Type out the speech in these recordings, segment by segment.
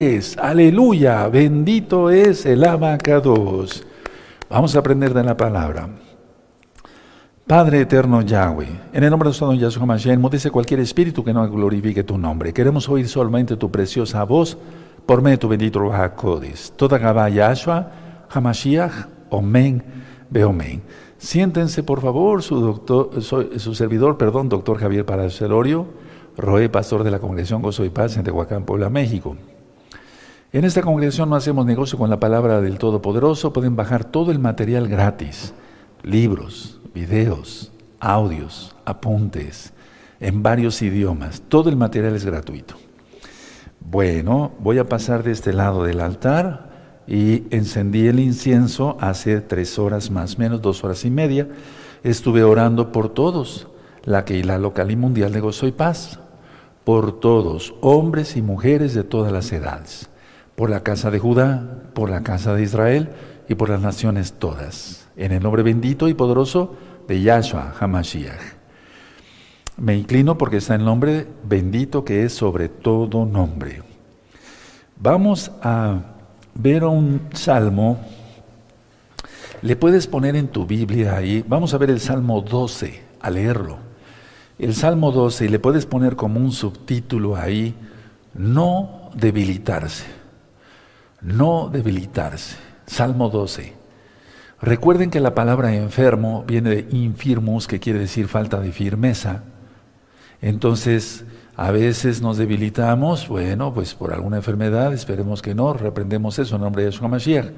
es, aleluya, bendito es el abacados. Vamos a aprender de la palabra. Padre eterno Yahweh, en el nombre de nuestro Yahshua Mashiach, dice cualquier espíritu que no glorifique tu nombre. Queremos oír solamente tu preciosa voz por medio de tu bendito Ruach Toda Gabá Yahshua, Hamashiach, Omen, Beomen. Siéntense, por favor, su, doctor, su, servidor, perdón, doctor Javier Paracelorio, Roé, pastor de la Congregación Gozo y Paz en Tehuacán, Puebla, México. En esta congregación no hacemos negocio con la palabra del Todopoderoso, pueden bajar todo el material gratis, libros, videos, audios, apuntes, en varios idiomas. Todo el material es gratuito. Bueno, voy a pasar de este lado del altar y encendí el incienso hace tres horas más menos, dos horas y media. Estuve orando por todos, la que la local y mundial de gozo y paz, por todos, hombres y mujeres de todas las edades por la casa de Judá, por la casa de Israel y por las naciones todas. En el nombre bendito y poderoso de Yahshua HaMashiach. Me inclino porque está el nombre bendito que es sobre todo nombre. Vamos a ver un salmo. Le puedes poner en tu Biblia ahí. Vamos a ver el Salmo 12, a leerlo. El Salmo 12 y le puedes poner como un subtítulo ahí, no debilitarse no debilitarse. Salmo 12. Recuerden que la palabra enfermo viene de infirmus, que quiere decir falta de firmeza. Entonces, a veces nos debilitamos, bueno, pues por alguna enfermedad, esperemos que no, reprendemos eso en nombre de Yeshua Mashiach.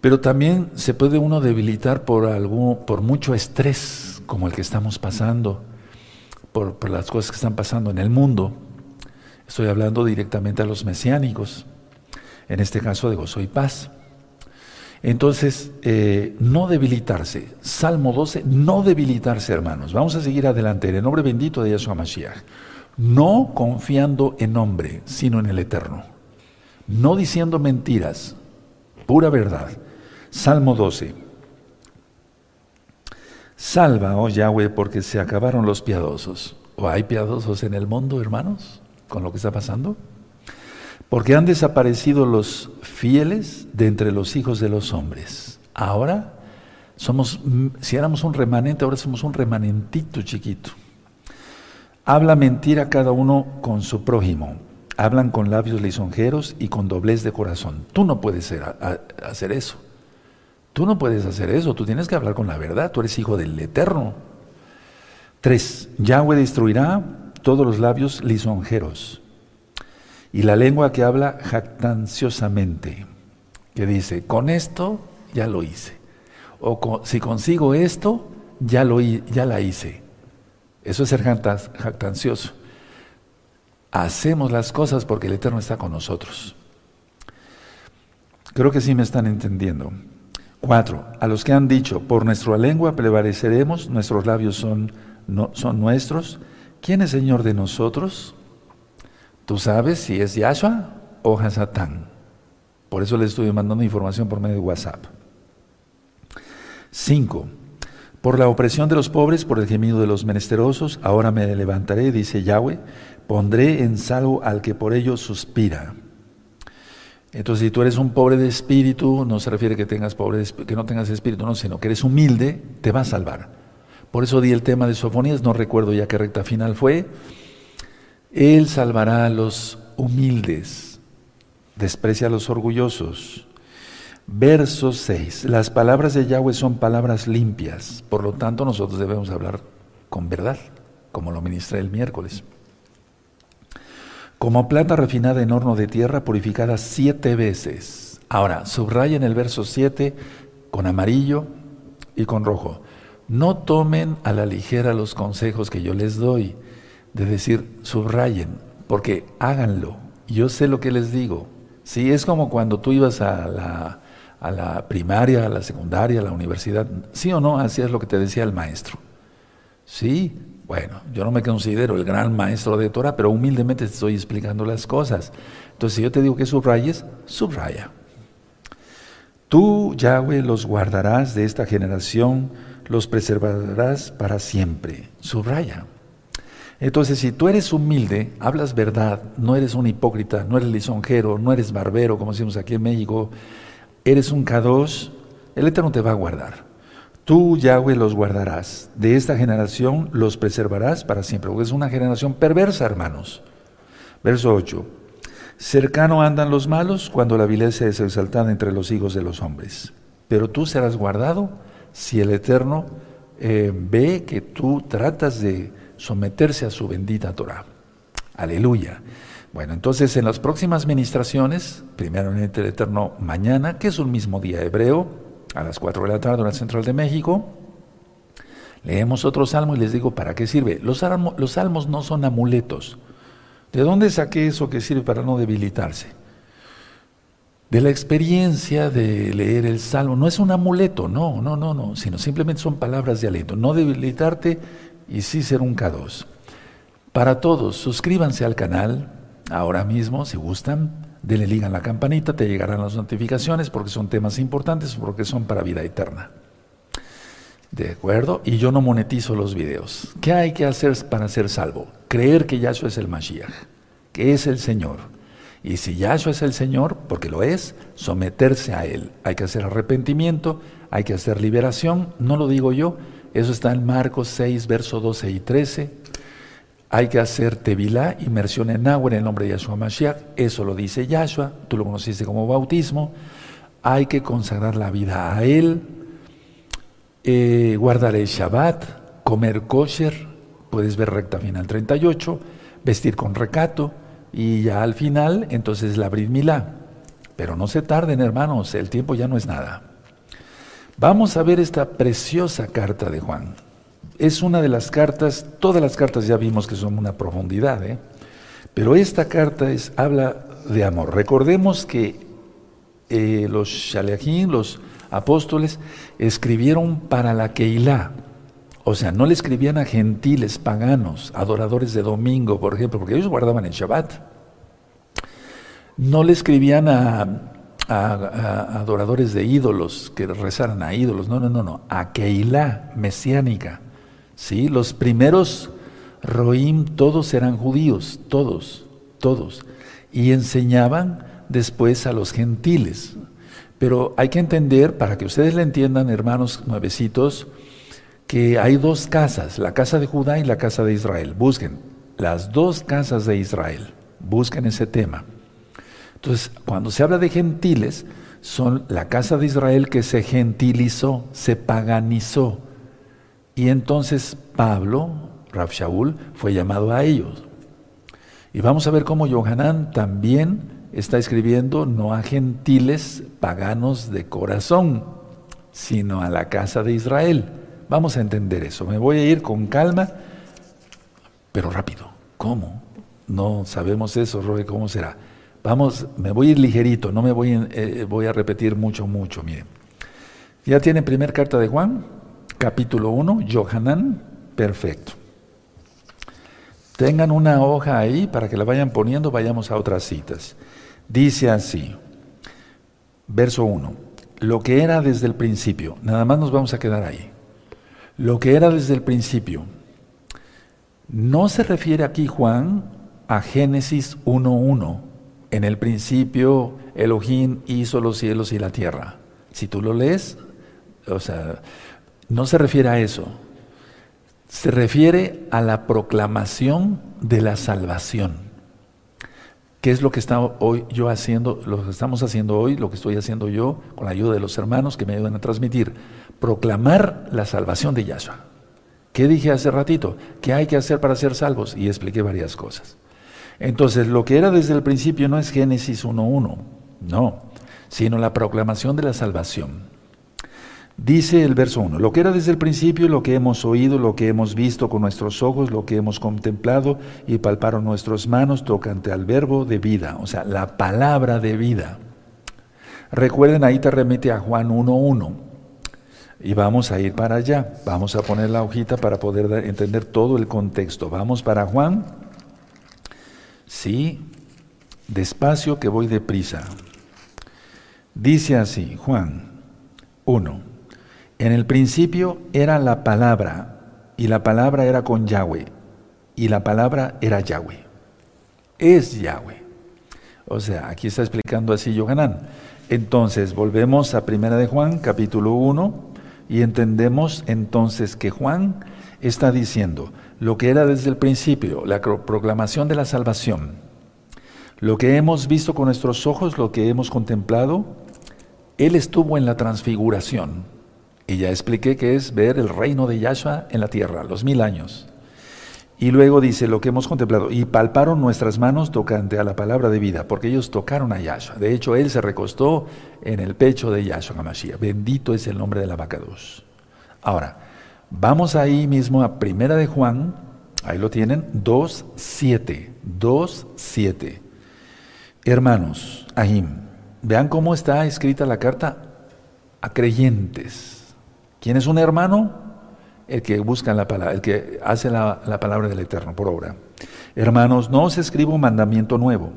Pero también se puede uno debilitar por, algo, por mucho estrés, como el que estamos pasando, por, por las cosas que están pasando en el mundo. Estoy hablando directamente a los mesiánicos en este caso de gozo y paz. Entonces, eh, no debilitarse. Salmo 12, no debilitarse, hermanos. Vamos a seguir adelante en el nombre bendito de Yahshua Mashiach. No confiando en hombre, sino en el Eterno. No diciendo mentiras, pura verdad. Salmo 12. Salva, oh Yahweh, porque se acabaron los piadosos. ¿O hay piadosos en el mundo, hermanos, con lo que está pasando? Porque han desaparecido los fieles de entre los hijos de los hombres. Ahora somos, si éramos un remanente, ahora somos un remanentito chiquito. Habla mentira cada uno con su prójimo. Hablan con labios lisonjeros y con doblez de corazón. Tú no puedes hacer eso. Tú no puedes hacer eso. Tú tienes que hablar con la verdad. Tú eres hijo del Eterno. Tres. Yahweh destruirá todos los labios lisonjeros y la lengua que habla jactanciosamente, que dice, con esto ya lo hice. O si consigo esto, ya, lo, ya la hice. Eso es ser jactancioso. Hacemos las cosas porque el Eterno está con nosotros. Creo que sí me están entendiendo. Cuatro, a los que han dicho, por nuestra lengua prevaleceremos, nuestros labios son, son nuestros. ¿Quién es Señor de nosotros? Tú sabes si es Yahshua o Hasatán. Por eso le estoy mandando información por medio de WhatsApp. 5. Por la opresión de los pobres, por el gemido de los menesterosos, ahora me levantaré, dice Yahweh, pondré en salvo al que por ello suspira. Entonces, si tú eres un pobre de espíritu, no se refiere que tengas pobre que no tengas espíritu, no, sino que eres humilde, te va a salvar. Por eso di el tema de Sofonías, no recuerdo ya qué recta final fue, él salvará a los humildes, desprecia a los orgullosos. Verso 6. Las palabras de Yahweh son palabras limpias, por lo tanto nosotros debemos hablar con verdad, como lo ministré el miércoles. Como plata refinada en horno de tierra, purificada siete veces. Ahora, subraya en el verso 7 con amarillo y con rojo. No tomen a la ligera los consejos que yo les doy de decir, subrayen, porque háganlo. Yo sé lo que les digo. Sí, es como cuando tú ibas a la, a la primaria, a la secundaria, a la universidad. ¿Sí o no? Hacías lo que te decía el maestro. Sí, bueno, yo no me considero el gran maestro de Torah, pero humildemente te estoy explicando las cosas. Entonces, si yo te digo que subrayes, subraya. Tú, Yahweh, los guardarás de esta generación, los preservarás para siempre. Subraya. Entonces, si tú eres humilde, hablas verdad, no eres un hipócrita, no eres lisonjero, no eres barbero, como decimos aquí en México, eres un K2, el Eterno te va a guardar. Tú, Yahweh, los guardarás. De esta generación los preservarás para siempre, porque es una generación perversa, hermanos. Verso 8. Cercano andan los malos cuando la vileza es exaltada entre los hijos de los hombres. Pero tú serás guardado si el Eterno eh, ve que tú tratas de someterse a su bendita Torah. Aleluya. Bueno, entonces en las próximas ministraciones, primeramente el Eterno mañana, que es un mismo día hebreo, a las 4 de la tarde en la Central de México, leemos otro salmo y les digo para qué sirve. Los, los salmos no son amuletos. ¿De dónde saqué eso que sirve para no debilitarse? De la experiencia de leer el salmo. No es un amuleto, no, no, no, no, sino simplemente son palabras de aliento. No debilitarte y sí ser un K2. Para todos, suscríbanse al canal ahora mismo si gustan. Denle liga a la campanita, te llegarán las notificaciones porque son temas importantes, porque son para vida eterna. ¿De acuerdo? Y yo no monetizo los videos. ¿Qué hay que hacer para ser salvo? Creer que Yahshua es el Mashiach, que es el Señor. Y si Yahshua es el Señor, porque lo es, someterse a Él. Hay que hacer arrepentimiento, hay que hacer liberación, no lo digo yo, eso está en Marcos 6, verso 12 y 13. Hay que hacer tevilá, inmersión en agua en el nombre de Yahshua Mashiach. Eso lo dice Yahshua, tú lo conociste como bautismo. Hay que consagrar la vida a Él, eh, guardar el Shabbat, comer kosher, puedes ver recta final 38, vestir con recato y ya al final entonces la Brit Milá. Pero no se tarden hermanos, el tiempo ya no es nada. Vamos a ver esta preciosa carta de Juan. Es una de las cartas, todas las cartas ya vimos que son una profundidad, ¿eh? pero esta carta es, habla de amor. Recordemos que eh, los Shaleachim, los apóstoles, escribieron para la Keilah. O sea, no le escribían a gentiles, paganos, adoradores de domingo, por ejemplo, porque ellos guardaban el Shabbat. No le escribían a a, adoradores de ídolos, que rezaran a ídolos, no, no, no, no, a Keilah mesiánica. ¿sí? Los primeros Roim, todos eran judíos, todos, todos, y enseñaban después a los gentiles. Pero hay que entender, para que ustedes le entiendan, hermanos nuevecitos, que hay dos casas, la casa de Judá y la casa de Israel. Busquen las dos casas de Israel, busquen ese tema. Entonces, cuando se habla de gentiles, son la casa de Israel que se gentilizó, se paganizó. Y entonces Pablo, Rab Shaul, fue llamado a ellos. Y vamos a ver cómo Yohanan también está escribiendo no a gentiles paganos de corazón, sino a la casa de Israel. Vamos a entender eso. Me voy a ir con calma, pero rápido. ¿Cómo? No sabemos eso, Roy, ¿cómo será? Vamos, me voy a ir ligerito, no me voy, eh, voy a repetir mucho, mucho. Miren, ya tiene primer carta de Juan, capítulo 1, Johanan, perfecto. Tengan una hoja ahí para que la vayan poniendo, vayamos a otras citas. Dice así, verso 1, lo que era desde el principio, nada más nos vamos a quedar ahí. Lo que era desde el principio. No se refiere aquí Juan a Génesis 1.1 en el principio Elohim hizo los cielos y la tierra. Si tú lo lees, o sea, no se refiere a eso. Se refiere a la proclamación de la salvación. ¿Qué es lo que está hoy yo haciendo, lo que estamos haciendo hoy, lo que estoy haciendo yo con la ayuda de los hermanos que me ayudan a transmitir? Proclamar la salvación de Yahshua. ¿Qué dije hace ratito? ¿Qué hay que hacer para ser salvos? Y expliqué varias cosas. Entonces, lo que era desde el principio no es Génesis 1.1, no, sino la proclamación de la salvación. Dice el verso 1, lo que era desde el principio, lo que hemos oído, lo que hemos visto con nuestros ojos, lo que hemos contemplado y palparon nuestras manos tocante al verbo de vida, o sea, la palabra de vida. Recuerden, ahí te remite a Juan 1.1. Y vamos a ir para allá. Vamos a poner la hojita para poder entender todo el contexto. Vamos para Juan Sí, despacio que voy deprisa. Dice así, Juan 1. En el principio era la palabra, y la palabra era con Yahweh, y la palabra era Yahweh. Es Yahweh. O sea, aquí está explicando así Yohanan. Entonces, volvemos a Primera de Juan, capítulo 1, y entendemos entonces que Juan está diciendo lo que era desde el principio, la proclamación de la salvación, lo que hemos visto con nuestros ojos, lo que hemos contemplado, él estuvo en la transfiguración. Y ya expliqué que es ver el reino de Yahshua en la tierra, los mil años. Y luego dice lo que hemos contemplado, y palparon nuestras manos tocante a la palabra de vida, porque ellos tocaron a Yahshua. De hecho, él se recostó en el pecho de Yahshua Hamashiach. Bendito es el nombre de la vaca Ahora, vamos ahí mismo a Primera de Juan, ahí lo tienen, 2.7, 2.7. Hermanos, Ahim, vean cómo está escrita la carta a creyentes. ¿Quién es un hermano? El que busca la palabra, el que hace la, la palabra del Eterno por obra. Hermanos, no os escribo un mandamiento nuevo,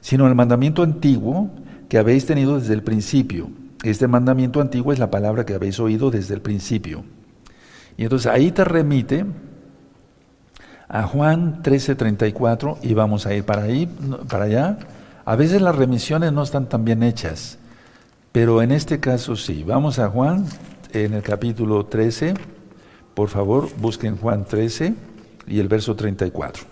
sino el mandamiento antiguo que habéis tenido desde el principio. Este mandamiento antiguo es la palabra que habéis oído desde el principio. Y entonces ahí te remite a Juan 13:34 y vamos a ir para ahí, para allá. A veces las remisiones no están tan bien hechas, pero en este caso sí. Vamos a Juan en el capítulo 13. Por favor, busquen Juan 13 y el verso 34.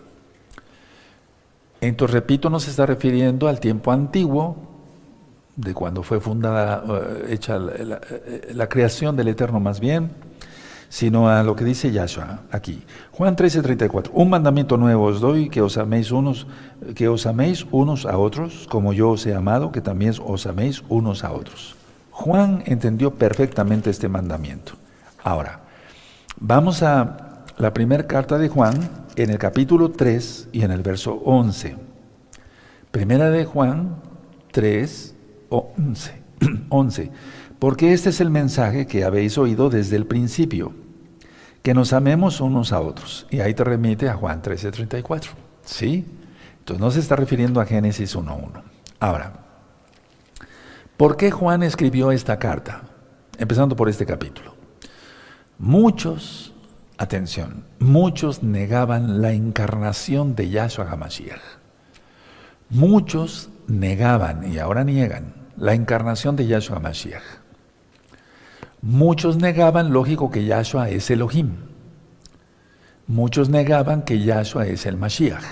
Entonces, repito, no se está refiriendo al tiempo antiguo, de cuando fue fundada, eh, hecha la creación del Eterno más bien, sino a lo que dice Yahshua aquí. Juan 13, 34. Un mandamiento nuevo os doy, que os améis unos, que os améis unos a otros, como yo os he amado, que también os améis unos a otros. Juan entendió perfectamente este mandamiento. Ahora, vamos a la primera carta de Juan en el capítulo 3 y en el verso 11. Primera de Juan 3, 11. 11. Porque este es el mensaje que habéis oído desde el principio que nos amemos unos a otros. Y ahí te remite a Juan 13:34. ¿Sí? Entonces no se está refiriendo a Génesis 1.1. Ahora, ¿por qué Juan escribió esta carta? Empezando por este capítulo. Muchos, atención, muchos negaban la encarnación de Yahshua HaMashiach. Muchos negaban, y ahora niegan, la encarnación de Yahshua HaMashiach. Muchos negaban, lógico, que Yahshua es Elohim. Muchos negaban que Yahshua es el Mashiach.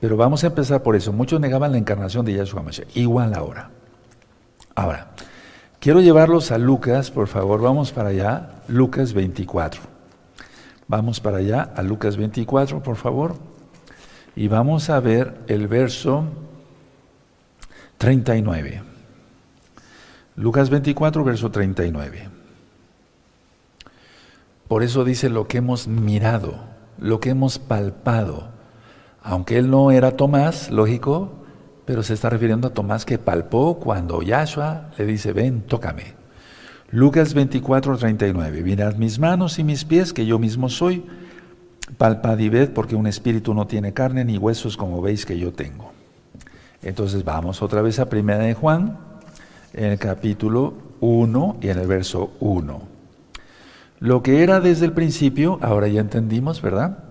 Pero vamos a empezar por eso. Muchos negaban la encarnación de Yahshua Mashiach. Igual ahora. Ahora, quiero llevarlos a Lucas, por favor. Vamos para allá. Lucas 24. Vamos para allá, a Lucas 24, por favor. Y vamos a ver el verso 39. Lucas 24, verso 39. Por eso dice lo que hemos mirado, lo que hemos palpado. Aunque él no era Tomás, lógico, pero se está refiriendo a Tomás que palpó cuando Yahshua le dice, ven, tócame. Lucas 24, 39. Mirad mis manos y mis pies, que yo mismo soy. Palpad y ved, porque un espíritu no tiene carne ni huesos como veis que yo tengo. Entonces vamos otra vez a Primera de Juan, en el capítulo 1 y en el verso 1. Lo que era desde el principio, ahora ya entendimos, ¿verdad?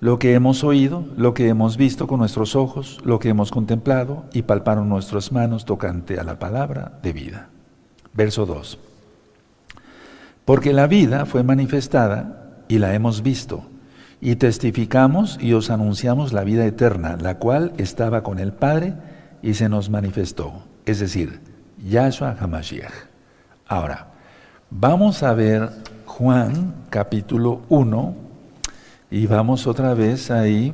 Lo que hemos oído, lo que hemos visto con nuestros ojos, lo que hemos contemplado y palparon nuestras manos tocante a la palabra de vida. Verso 2. Porque la vida fue manifestada y la hemos visto, y testificamos y os anunciamos la vida eterna, la cual estaba con el Padre y se nos manifestó. Es decir, Yahshua HaMashiach. Ahora, vamos a ver Juan capítulo 1 y vamos otra vez ahí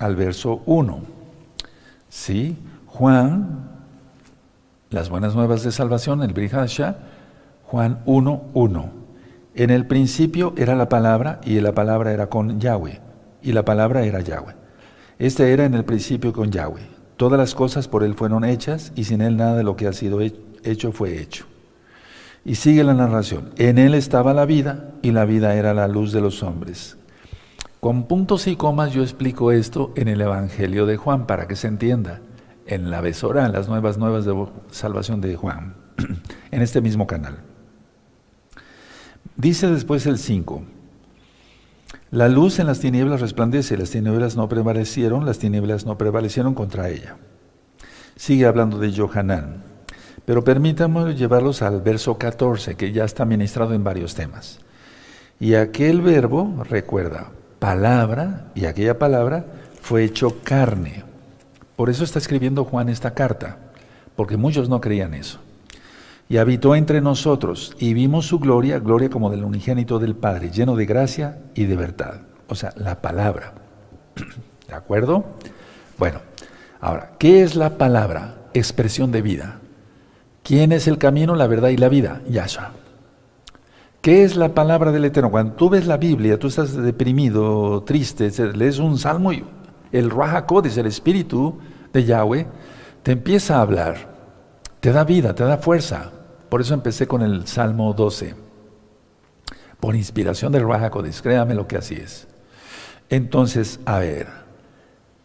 al verso 1. ¿Sí? Juan, las buenas nuevas de salvación, el Brihasha, Juan 1, 1. En el principio era la palabra y la palabra era con Yahweh y la palabra era Yahweh. Este era en el principio con Yahweh. Todas las cosas por él fueron hechas y sin él nada de lo que ha sido hecho hecho fue hecho. Y sigue la narración. En él estaba la vida y la vida era la luz de los hombres. Con puntos y comas yo explico esto en el Evangelio de Juan para que se entienda. En la besora, en las nuevas nuevas de salvación de Juan, en este mismo canal. Dice después el 5. La luz en las tinieblas resplandece, las tinieblas no prevalecieron, las tinieblas no prevalecieron contra ella. Sigue hablando de Johanán. Pero permítame llevarlos al verso 14, que ya está ministrado en varios temas. Y aquel verbo, recuerda, palabra, y aquella palabra fue hecho carne. Por eso está escribiendo Juan esta carta, porque muchos no creían eso. Y habitó entre nosotros, y vimos su gloria, gloria como del unigénito del Padre, lleno de gracia y de verdad. O sea, la palabra. ¿De acuerdo? Bueno, ahora, ¿qué es la palabra? Expresión de vida. ¿Quién es el camino, la verdad y la vida? Yahshua. ¿Qué es la palabra del Eterno? Cuando tú ves la Biblia, tú estás deprimido, triste, lees un salmo y el Rahakodes, el Espíritu de Yahweh, te empieza a hablar, te da vida, te da fuerza. Por eso empecé con el Salmo 12. Por inspiración del Rahakodes, créame lo que así es. Entonces, a ver,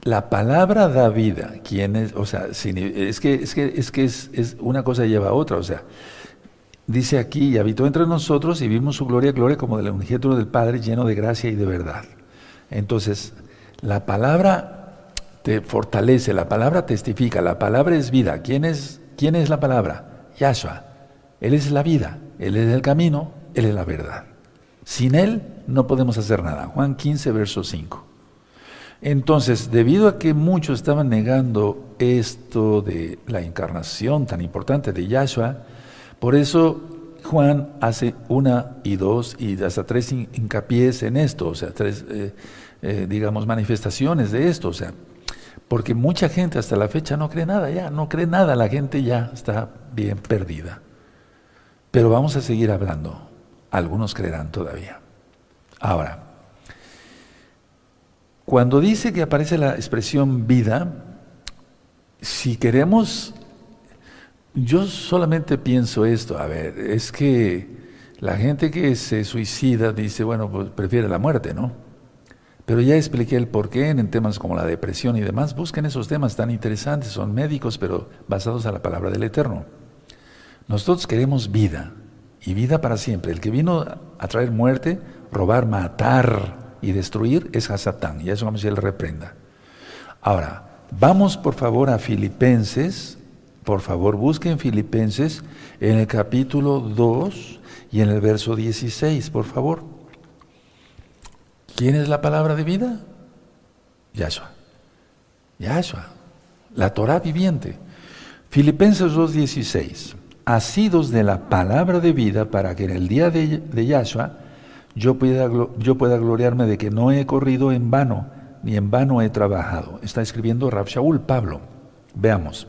la palabra da vida. ¿Quién es? O sea, es que, es que, es, que es, una cosa lleva a otra. O sea, dice aquí, y habitó entre nosotros y vimos su gloria, gloria como del unigénero del Padre, lleno de gracia y de verdad. Entonces, la palabra te fortalece, la palabra testifica, la palabra es vida. ¿Quién es, quién es la palabra? Yahshua. Él es la vida, Él es el camino, Él es la verdad. Sin Él no podemos hacer nada. Juan 15, verso 5. Entonces, debido a que muchos estaban negando esto de la encarnación tan importante de Yahshua, por eso Juan hace una y dos y hasta tres hincapiés en esto, o sea, tres, eh, eh, digamos, manifestaciones de esto, o sea, porque mucha gente hasta la fecha no cree nada, ya no cree nada, la gente ya está bien perdida. Pero vamos a seguir hablando, algunos creerán todavía. Ahora, cuando dice que aparece la expresión vida, si queremos, yo solamente pienso esto, a ver, es que la gente que se suicida dice, bueno, pues prefiere la muerte, ¿no? Pero ya expliqué el porqué en temas como la depresión y demás. Busquen esos temas tan interesantes, son médicos, pero basados a la palabra del Eterno. Nosotros queremos vida, y vida para siempre. El que vino a traer muerte, robar, matar, y destruir es a Satán, y eso vamos a él reprenda. Ahora, vamos por favor a Filipenses, por favor busquen Filipenses en el capítulo 2 y en el verso 16, por favor. ¿Quién es la palabra de vida? Yahshua. Yahshua, la Torah viviente. Filipenses 2.16. Asidos de la palabra de vida para que en el día de, de Yahshua yo pueda, yo pueda gloriarme de que no he corrido en vano, ni en vano he trabajado. Está escribiendo Rab Shaul, Pablo. Veamos.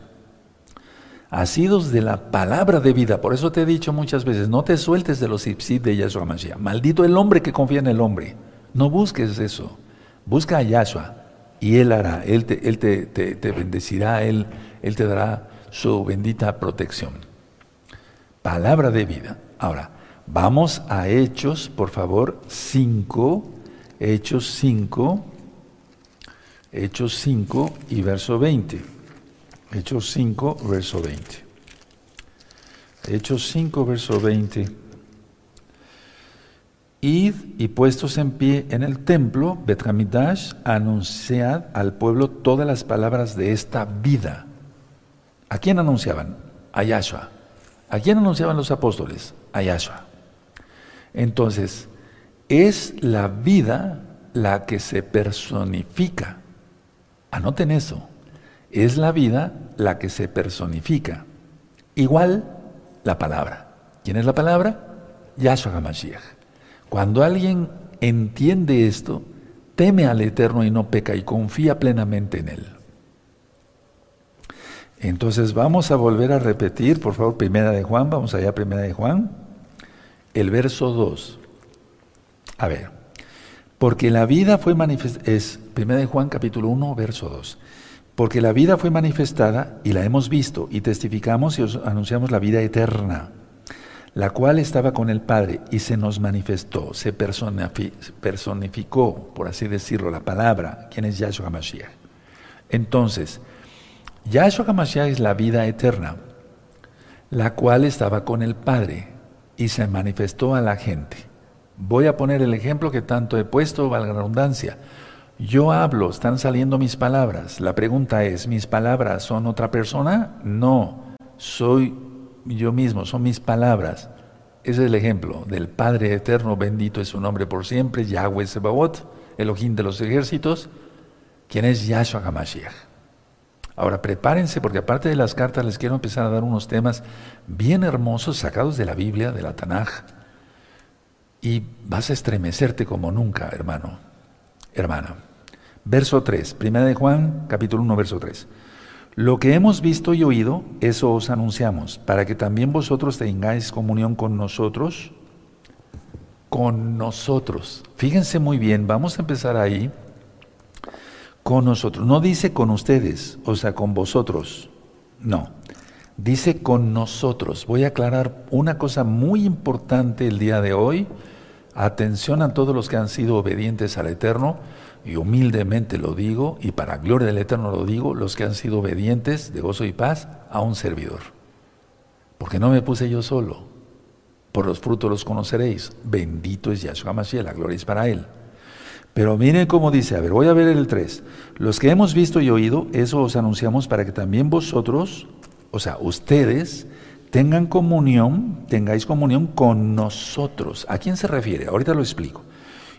Asidos de la palabra de vida, por eso te he dicho muchas veces, no te sueltes de los ipsit de Yahshua Mashiach. Maldito el hombre que confía en el hombre. No busques eso. Busca a Yahshua y Él hará, Él te, él te, te bendecirá, él, él te dará su bendita protección. Palabra de vida. Ahora, Vamos a Hechos, por favor, 5, Hechos 5, Hechos 5 y verso 20. Hechos 5, verso 20. Hechos 5, verso 20. Id y puestos en pie en el templo, Betramidash, anunciad al pueblo todas las palabras de esta vida. ¿A quién anunciaban? A Yahshua. ¿A quién anunciaban los apóstoles? A Yahshua. Entonces, es la vida la que se personifica. Anoten eso. Es la vida la que se personifica. Igual la palabra. ¿Quién es la palabra? Yahshua HaMashiach. Cuando alguien entiende esto, teme al Eterno y no peca y confía plenamente en Él. Entonces vamos a volver a repetir, por favor, primera de Juan, vamos allá, primera de Juan el verso 2. A ver, porque la vida fue manifestada, es 1 de Juan capítulo 1, verso 2. Porque la vida fue manifestada y la hemos visto y testificamos y os anunciamos la vida eterna, la cual estaba con el Padre y se nos manifestó, se personificó, por así decirlo, la palabra, quien es Yahshua HaMashiach. Entonces, Yahshua HaMashiach es la vida eterna, la cual estaba con el Padre y se manifestó a la gente. Voy a poner el ejemplo que tanto he puesto, valga la redundancia. Yo hablo, están saliendo mis palabras. La pregunta es, ¿mis palabras son otra persona? No, soy yo mismo, son mis palabras. Ese es el ejemplo del Padre Eterno, bendito es su nombre por siempre, Yahweh Sebaot, Elohim de los ejércitos, quien es Yahshua HaMashiach. Ahora prepárense porque aparte de las cartas les quiero empezar a dar unos temas bien hermosos sacados de la Biblia, de la Tanaj, y vas a estremecerte como nunca, hermano, hermana. Verso 3, primera de Juan, capítulo 1, verso 3. Lo que hemos visto y oído, eso os anunciamos, para que también vosotros tengáis comunión con nosotros, con nosotros. Fíjense muy bien, vamos a empezar ahí, con nosotros. No dice con ustedes, o sea, con vosotros, no. Dice con nosotros. Voy a aclarar una cosa muy importante el día de hoy Atención a todos los que han sido obedientes al Eterno, y humildemente lo digo, y para gloria del Eterno lo digo, los que han sido obedientes de gozo y paz a un servidor. Porque no me puse yo solo. Por los frutos los conoceréis. Bendito es Yahshua Mashiach, la gloria es para él. Pero miren cómo dice, a ver, voy a ver el 3. Los que hemos visto y oído, eso os anunciamos para que también vosotros, o sea, ustedes, tengan comunión, tengáis comunión con nosotros. ¿A quién se refiere? Ahorita lo explico.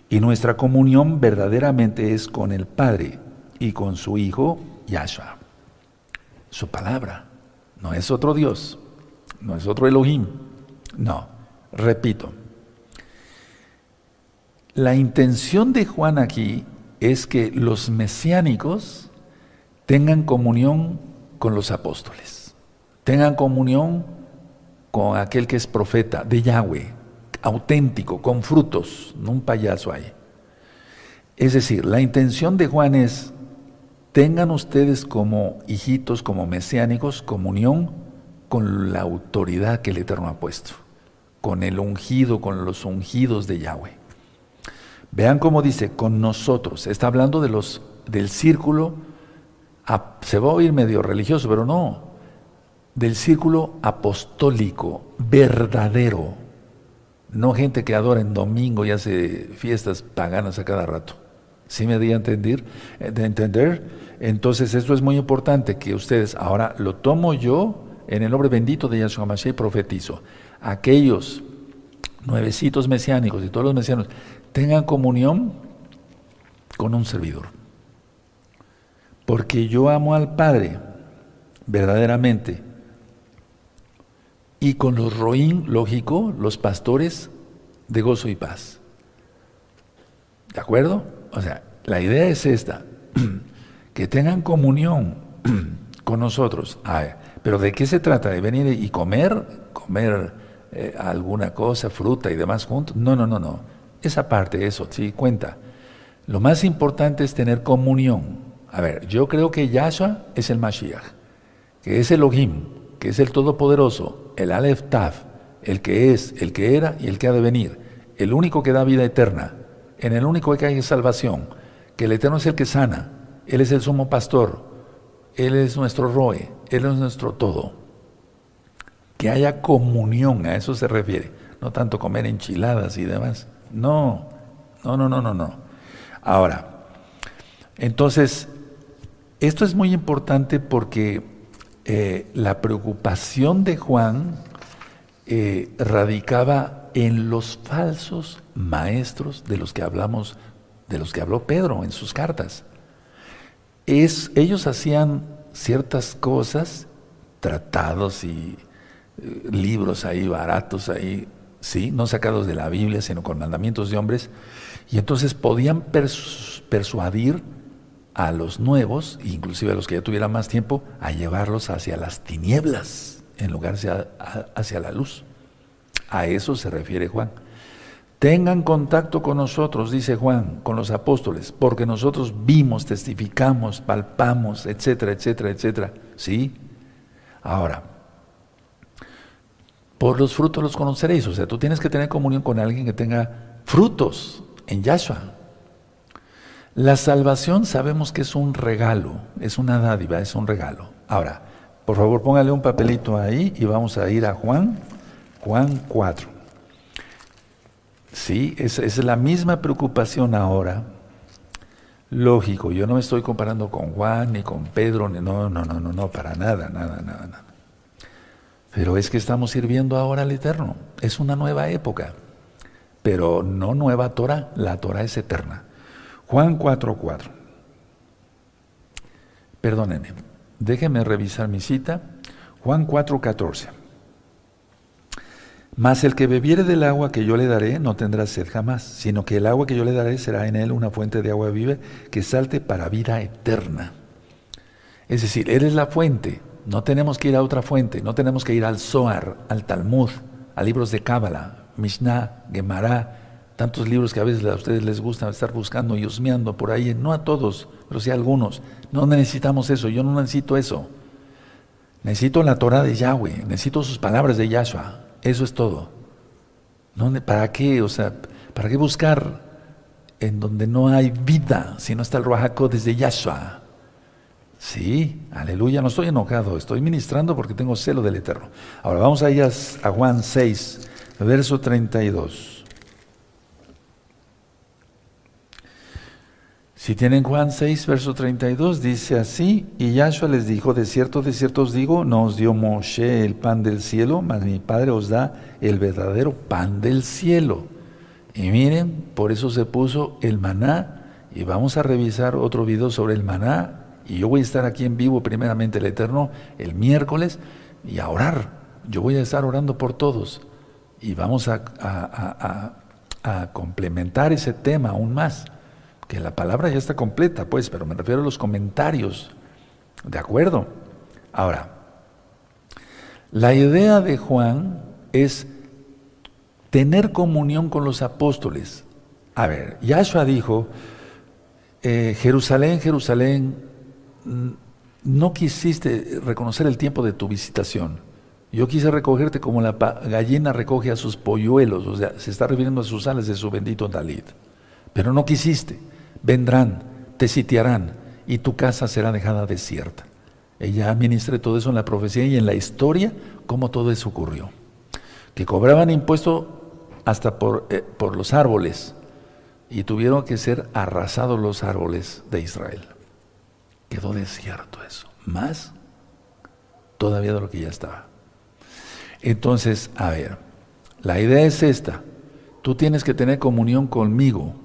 Y nuestra comunión verdaderamente es con el Padre y con su Hijo Yahshua. Su palabra. No es otro Dios. No es otro Elohim. No. Repito. La intención de Juan aquí es que los mesiánicos tengan comunión con los apóstoles. Tengan comunión con aquel que es profeta de Yahweh, auténtico, con frutos, no un payaso ahí. Es decir, la intención de Juan es, tengan ustedes como hijitos, como mesiánicos, comunión con la autoridad que el Eterno ha puesto, con el ungido, con los ungidos de Yahweh. Vean cómo dice, con nosotros, está hablando de los, del círculo, se va a oír medio religioso, pero no, del círculo apostólico verdadero, no gente que adora en domingo y hace fiestas paganas a cada rato. ¿Sí me di a entender? Eh, de entender? Entonces esto es muy importante que ustedes, ahora lo tomo yo en el nombre bendito de Yahshua Mashiach y profetizo. Aquellos nuevecitos mesiánicos y todos los mesianos tengan comunión con un servidor. Porque yo amo al Padre verdaderamente y con los roín, lógico, los pastores de gozo y paz. ¿De acuerdo? O sea, la idea es esta, que tengan comunión con nosotros. Pero ¿de qué se trata? ¿De venir y comer? ¿Comer eh, alguna cosa, fruta y demás juntos? No, no, no, no. Esa parte, eso, sí, cuenta. Lo más importante es tener comunión. A ver, yo creo que Yahshua es el Mashiach, que es el Elohim, que es el Todopoderoso, el Aleph Taf, el que es, el que era y el que ha de venir, el único que da vida eterna, en el único que hay salvación, que el Eterno es el que sana, Él es el sumo pastor, Él es nuestro roe, Él es nuestro todo. Que haya comunión, a eso se refiere, no tanto comer enchiladas y demás. No, no, no, no, no, no. Ahora, entonces, esto es muy importante porque eh, la preocupación de Juan eh, radicaba en los falsos maestros de los que hablamos, de los que habló Pedro en sus cartas. Es, ellos hacían ciertas cosas, tratados y libros ahí baratos ahí, sí, no sacados de la Biblia, sino con mandamientos de hombres, y entonces podían persuadir a los nuevos, inclusive a los que ya tuvieran más tiempo, a llevarlos hacia las tinieblas en lugar hacia, hacia la luz. A eso se refiere Juan. Tengan contacto con nosotros, dice Juan, con los apóstoles, porque nosotros vimos, testificamos, palpamos, etcétera, etcétera, etcétera. ¿Sí? Ahora, por los frutos los conoceréis. O sea, tú tienes que tener comunión con alguien que tenga frutos en Yahshua. La salvación sabemos que es un regalo, es una dádiva, es un regalo. Ahora, por favor, póngale un papelito ahí y vamos a ir a Juan, Juan 4. Sí, es, es la misma preocupación ahora. Lógico, yo no me estoy comparando con Juan ni con Pedro, ni, no, no, no, no, no, para nada, nada, nada, nada. Pero es que estamos sirviendo ahora al Eterno. Es una nueva época. Pero no nueva Torah, la Torah es eterna. Juan 4.4. Perdónenme, déjenme revisar mi cita. Juan 4.14. Mas el que bebiere del agua que yo le daré no tendrá sed jamás, sino que el agua que yo le daré será en él una fuente de agua viva que salte para vida eterna. Es decir, Él es la fuente, no tenemos que ir a otra fuente, no tenemos que ir al Zohar, al Talmud, a libros de Cábala, Mishnah, Gemara, tantos libros que a veces a ustedes les gusta estar buscando y husmeando por ahí, no a todos, pero sí a algunos. No necesitamos eso, yo no necesito eso. Necesito la Torah de Yahweh, necesito sus palabras de Yahshua, eso es todo. ¿Para qué? O sea, ¿para qué buscar en donde no hay vida, si no está el Ruach desde Yahshua? Sí, aleluya, no estoy enojado, estoy ministrando porque tengo celo del Eterno. Ahora vamos a a Juan 6, verso 32. Si tienen Juan 6, verso 32, dice así, y Yahshua les dijo, de cierto, de cierto os digo, no os dio Moshe el pan del cielo, mas mi Padre os da el verdadero pan del cielo. Y miren, por eso se puso el maná, y vamos a revisar otro video sobre el maná y yo voy a estar aquí en vivo, primeramente el Eterno, el miércoles, y a orar. Yo voy a estar orando por todos. Y vamos a, complementar ese tema aún más. Que la palabra ya está completa, pues, pero me refiero a los comentarios. ¿De acuerdo? Ahora, la idea de Juan es tener comunión con los apóstoles. A ver, Yahshua dijo, eh, Jerusalén, Jerusalén, no quisiste reconocer el tiempo de tu visitación. Yo quise recogerte como la gallina recoge a sus polluelos, o sea, se está refiriendo a sus alas de su bendito Dalit. Pero no quisiste. Vendrán, te sitiarán y tu casa será dejada desierta. Ella administre todo eso en la profecía y en la historia, cómo todo eso ocurrió. Que cobraban impuesto hasta eh, por los árboles y tuvieron que ser arrasados los árboles de Israel. Quedó desierto eso. Más todavía de lo que ya estaba. Entonces, a ver, la idea es esta. Tú tienes que tener comunión conmigo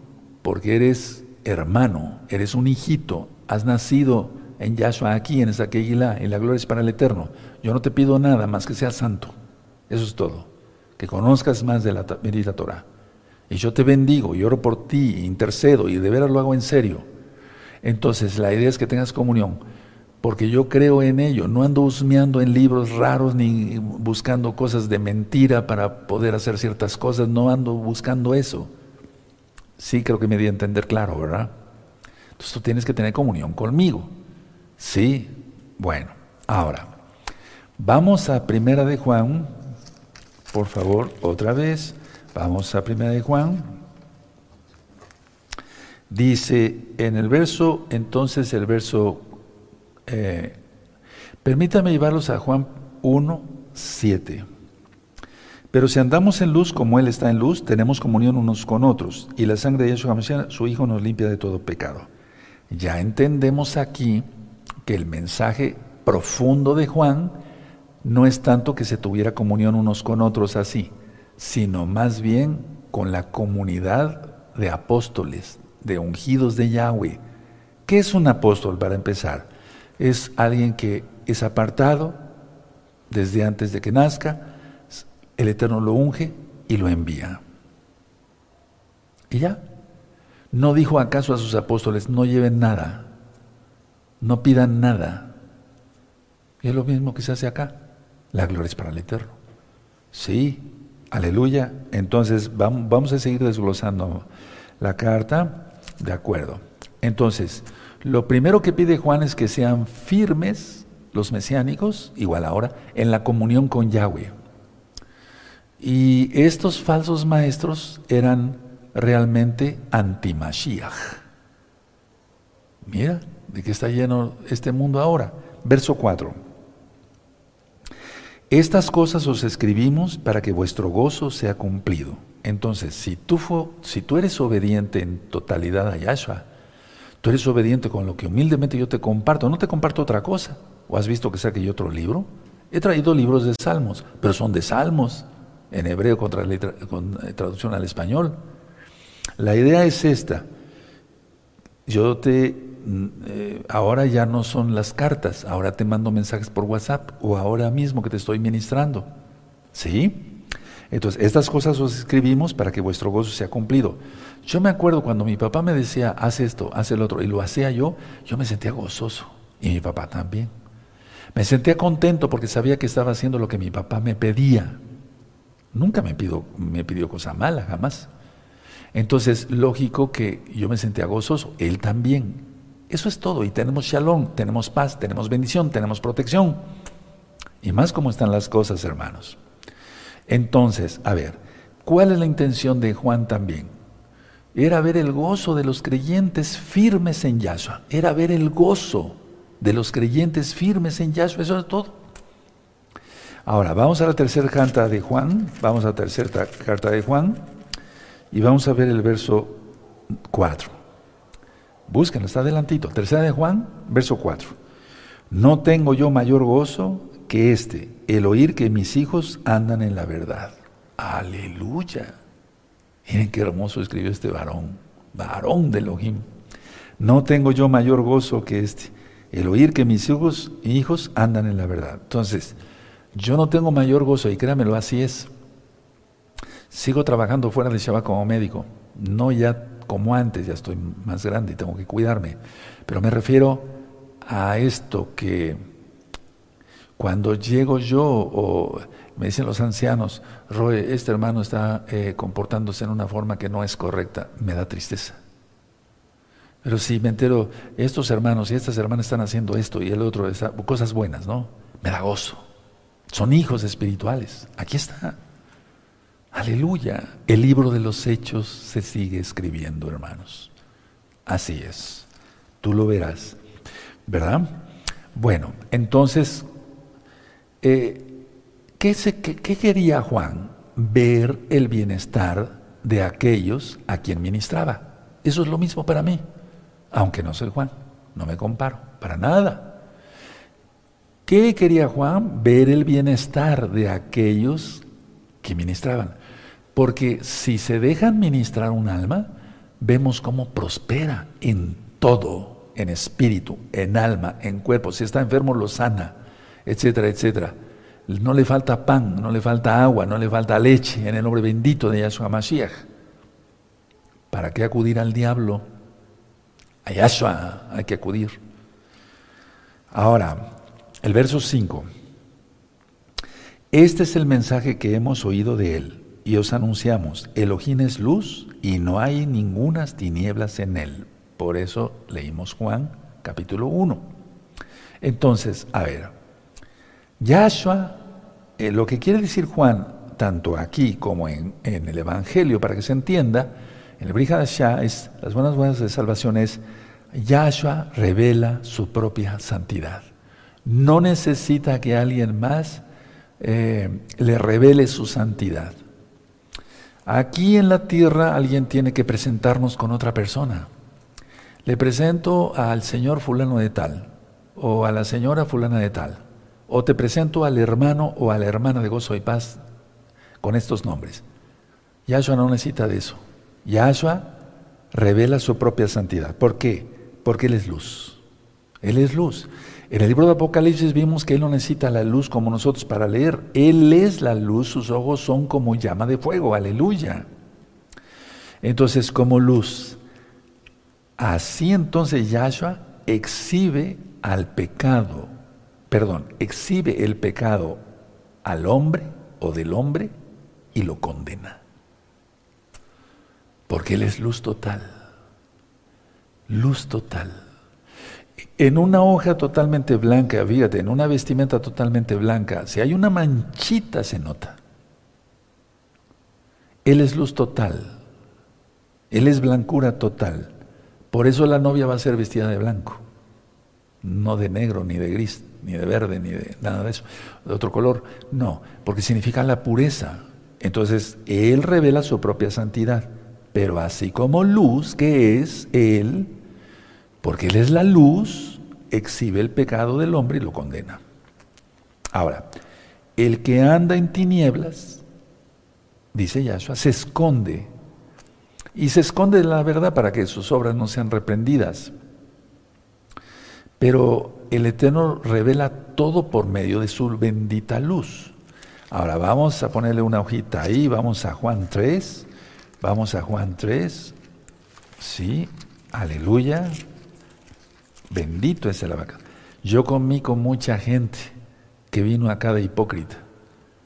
porque eres hermano, eres un hijito, has nacido en Yahshua aquí, en esa Keilah, en la gloria es para el eterno. Yo no te pido nada más que seas santo. Eso es todo. Que conozcas más de la bendita Torah. Y yo te bendigo y oro por ti, intercedo y de veras lo hago en serio. Entonces, la idea es que tengas comunión, porque yo creo en ello, no ando husmeando en libros raros ni buscando cosas de mentira para poder hacer ciertas cosas, no ando buscando eso. Sí, creo que me di a entender claro, ¿verdad? Entonces tú tienes que tener comunión conmigo. Sí, bueno, ahora, vamos a Primera de Juan, por favor, otra vez, vamos a Primera de Juan. Dice en el verso, entonces el verso, eh, permítame llevarlos a Juan 1, 7. Pero si andamos en luz como Él está en luz, tenemos comunión unos con otros, y la sangre de Yeshua su Hijo, nos limpia de todo pecado. Ya entendemos aquí que el mensaje profundo de Juan no es tanto que se tuviera comunión unos con otros así, sino más bien con la comunidad de apóstoles, de ungidos de Yahweh. ¿Qué es un apóstol para empezar? Es alguien que es apartado desde antes de que nazca, el Eterno lo unge y lo envía. Y ya. No dijo acaso a sus apóstoles, no lleven nada, no pidan nada. Y es lo mismo que se hace acá. La gloria es para el Eterno. Sí, aleluya. Entonces vamos, a seguir desglosando la carta. De acuerdo. Entonces, lo primero que pide Juan es que sean firmes los mesiánicos, igual ahora, en la comunión con Yahweh. Y estos falsos maestros eran realmente anti-Mashiach. Mira, de qué está lleno este mundo ahora. Verso 4. Estas cosas os escribimos para que vuestro gozo sea cumplido. Entonces, si tú, si tú eres obediente en totalidad a Yahshua, tú eres obediente con lo que humildemente yo te comparto, no te comparto otra cosa. ¿O has visto que saque yo otro libro? He traído libros de salmos, pero son de salmos, en hebreo con, eh, traducción al español. La idea es esta. Yo te, mm, eh, ahora ya no son las cartas, ahora te mando mensajes por WhatsApp o ahora mismo que te estoy ministrando. ¿Sí? Entonces, estas cosas os escribimos para que vuestro gozo sea cumplido. Yo me acuerdo cuando mi papá me decía, haz esto, haz el otro, y lo hacía yo, yo me sentía gozoso. Y mi papá también. Me sentía contento porque sabía que estaba haciendo lo que mi papá me pedía. Nunca me, me pidió cosa mala, jamás. Entonces, lógico que yo me sentía gozoso, él también. Eso es todo. Y tenemos shalom, tenemos paz, tenemos bendición, tenemos protección. Y más como están las cosas, hermanos. Entonces, a ver, ¿cuál es la intención de Juan también? Era ver el gozo de los creyentes firmes en Yahshua. Era ver el gozo de los creyentes firmes en Yahshua. Eso es todo. Ahora, vamos a la tercera carta de Juan. Vamos a la tercera carta de Juan. Y vamos a ver el verso 4. Búsquenlo, está adelantito. Tercera de Juan, verso 4. No tengo yo mayor gozo que este, el oír que mis hijos andan en la verdad. Aleluya. Miren qué hermoso escribió este varón, varón de Elohim. No tengo yo mayor gozo que este, el oír que mis hijos, hijos andan en la verdad. Entonces, yo no tengo mayor gozo, y créamelo, así es. Sigo trabajando fuera de Shabbat como médico, no ya como antes, ya estoy más grande y tengo que cuidarme, pero me refiero a esto que cuando llego yo o me dicen los ancianos, Roe, este hermano está eh, comportándose en una forma que no es correcta, me da tristeza. Pero si me entero, estos hermanos y estas hermanas están haciendo esto y el otro, cosas buenas, ¿no? Me da gozo. Son hijos espirituales. Aquí está. Aleluya. El libro de los hechos se sigue escribiendo, hermanos. Así es. Tú lo verás. ¿Verdad? Bueno, entonces, eh, ¿qué, ¿qué quería Juan? Ver el bienestar de aquellos a quien ministraba. Eso es lo mismo para mí, aunque no soy Juan, no me comparo, para nada. ¿Qué quería Juan? Ver el bienestar de aquellos que ministraban. Porque si se dejan ministrar un alma, vemos cómo prospera en todo, en espíritu, en alma, en cuerpo. Si está enfermo, lo sana, etcétera, etcétera. No le falta pan, no le falta agua, no le falta leche en el nombre bendito de Yahshua Mashiach. ¿Para qué acudir al diablo? A Yahshua hay que acudir. Ahora, el verso 5. Este es el mensaje que hemos oído de él y os anunciamos. Elohim es luz y no hay ningunas tinieblas en él. Por eso leímos Juan capítulo 1. Entonces, a ver, Yahshua, eh, lo que quiere decir Juan, tanto aquí como en, el Evangelio, para que se entienda, en el Brihadashah es, las buenas buenas de salvación es, Yahshua revela su propia santidad no necesita que alguien más eh, le revele su santidad. Aquí en la tierra alguien tiene que presentarnos con otra persona. Le presento al señor fulano de tal, o a la señora fulana de tal, o te presento al hermano o a la hermana de gozo y paz con estos nombres. Yahshua no necesita de eso. Yahshua revela su propia santidad. ¿Por qué? Porque Él es luz. Él es luz. En el libro de Apocalipsis vimos que Él no necesita la luz como nosotros para leer. Él es la luz, sus ojos son como llama de fuego, aleluya. Entonces, como luz. Así entonces Yahshua exhibe al pecado, perdón, exhibe el pecado al hombre o del hombre y lo condena. Porque Él es luz total. Luz total en una hoja totalmente blanca, fíjate, en una vestimenta totalmente blanca, si hay una manchita se nota. Él es luz total. Él es blancura total. Por eso la novia va a ser vestida de blanco. No de negro, ni de gris, ni de verde, ni de nada de eso. De otro color. No, porque significa la pureza. Entonces, Él revela su propia santidad, pero así como luz, que es Él, porque Él es la luz, exhibe el pecado del hombre y lo condena. Ahora, el que anda en tinieblas, dice Yahshua, se esconde. Y se esconde de la verdad para que sus obras no sean reprendidas. Pero el Eterno revela todo por medio de su bendita luz. Ahora vamos a ponerle una hojita ahí, vamos a Juan 3, vamos a Juan 3, sí, aleluya, bendito es el abaca. Yo comí con mucha gente que vino acá de hipócrita,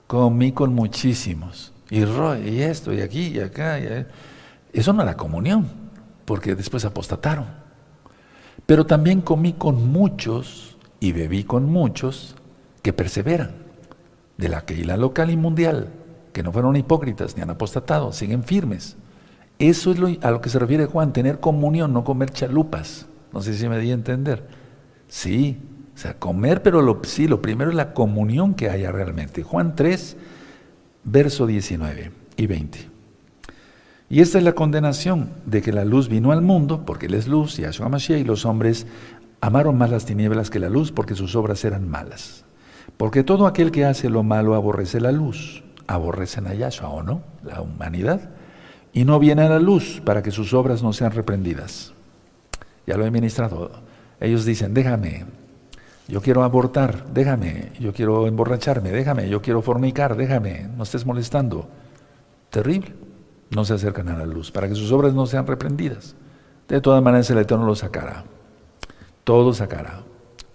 comí con muchísimos, y, y esto, y aquí, y acá, y eso no era comunión, porque después apostataron. Pero también comí con muchos y bebí con muchos que perseveran, de la la local y mundial, que no fueron hipócritas ni han apostatado, siguen firmes. Eso es lo, a lo que se refiere Juan, tener comunión, no comer chalupas. No sé si me di a entender. Sí, o sea, comer, pero lo, sí, lo primero es la comunión que haya realmente. Juan 3, verso 19 y 20. Y esta es la condenación de que la luz vino al mundo, porque Él es luz, y Yahshua Mashiach, y los hombres amaron más las tinieblas que la luz, porque sus obras eran malas. Porque todo aquel que hace lo malo aborrece la luz, aborrecen a Yahshua, ¿o no? La humanidad. Y no viene a la luz para que sus obras no sean reprendidas. Ya lo he ministrado. Ellos dicen, déjame, yo quiero abortar, déjame, yo quiero emborracharme, déjame, yo quiero fornicar, déjame, no estés molestando. Terrible no se acercan a la luz, para que sus obras no sean reprendidas. De todas maneras el Eterno lo sacará. Todo sacará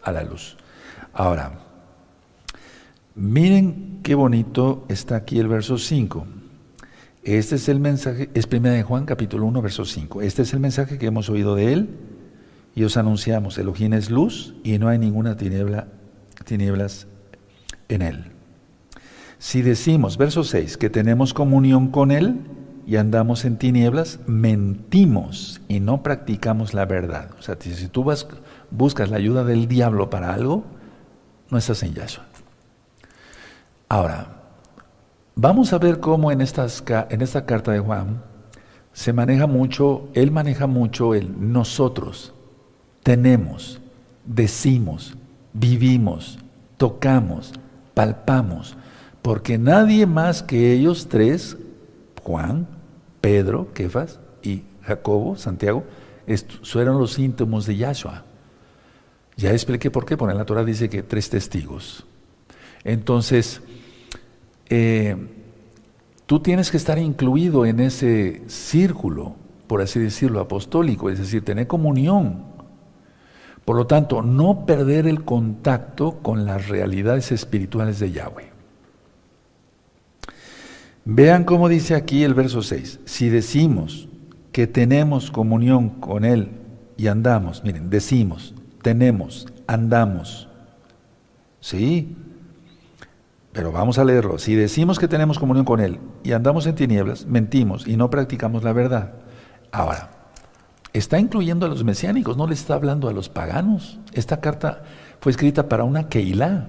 a la luz. Ahora, miren qué bonito está aquí el verso 5. Este es el mensaje, es primera de Juan capítulo 1, verso 5. Este es el mensaje que hemos oído de él y os anunciamos. Elohim es luz y no hay ninguna tiniebla, tinieblas en él. Si decimos, verso 6, que tenemos comunión con él, y andamos en tinieblas, mentimos y no practicamos la verdad. O sea, si tú buscas la ayuda del diablo para algo, no estás en Yahshua. Ahora, vamos a ver cómo en esta carta de Juan se maneja mucho, él maneja mucho el nosotros, tenemos, decimos, vivimos, tocamos, palpamos, porque nadie más que ellos tres, Juan, Pedro, Kefas y Jacobo, Santiago, fueron los síntomas de Yahshua. Ya expliqué por qué, porque la Torah dice que tres testigos. Entonces, eh, tú tienes que estar incluido en ese círculo, por así decirlo, apostólico, es decir, tener comunión. Por lo tanto, no perder el contacto con las realidades espirituales de Yahweh. Vean cómo dice aquí el verso 6. Si decimos que tenemos comunión con Él y andamos, miren, decimos, tenemos, andamos. Sí, pero vamos a leerlo. Si decimos que tenemos comunión con Él y andamos en tinieblas, mentimos y no practicamos la verdad. Ahora, está incluyendo a los mesiánicos, no le está hablando a los paganos. Esta carta fue escrita para una Keilah,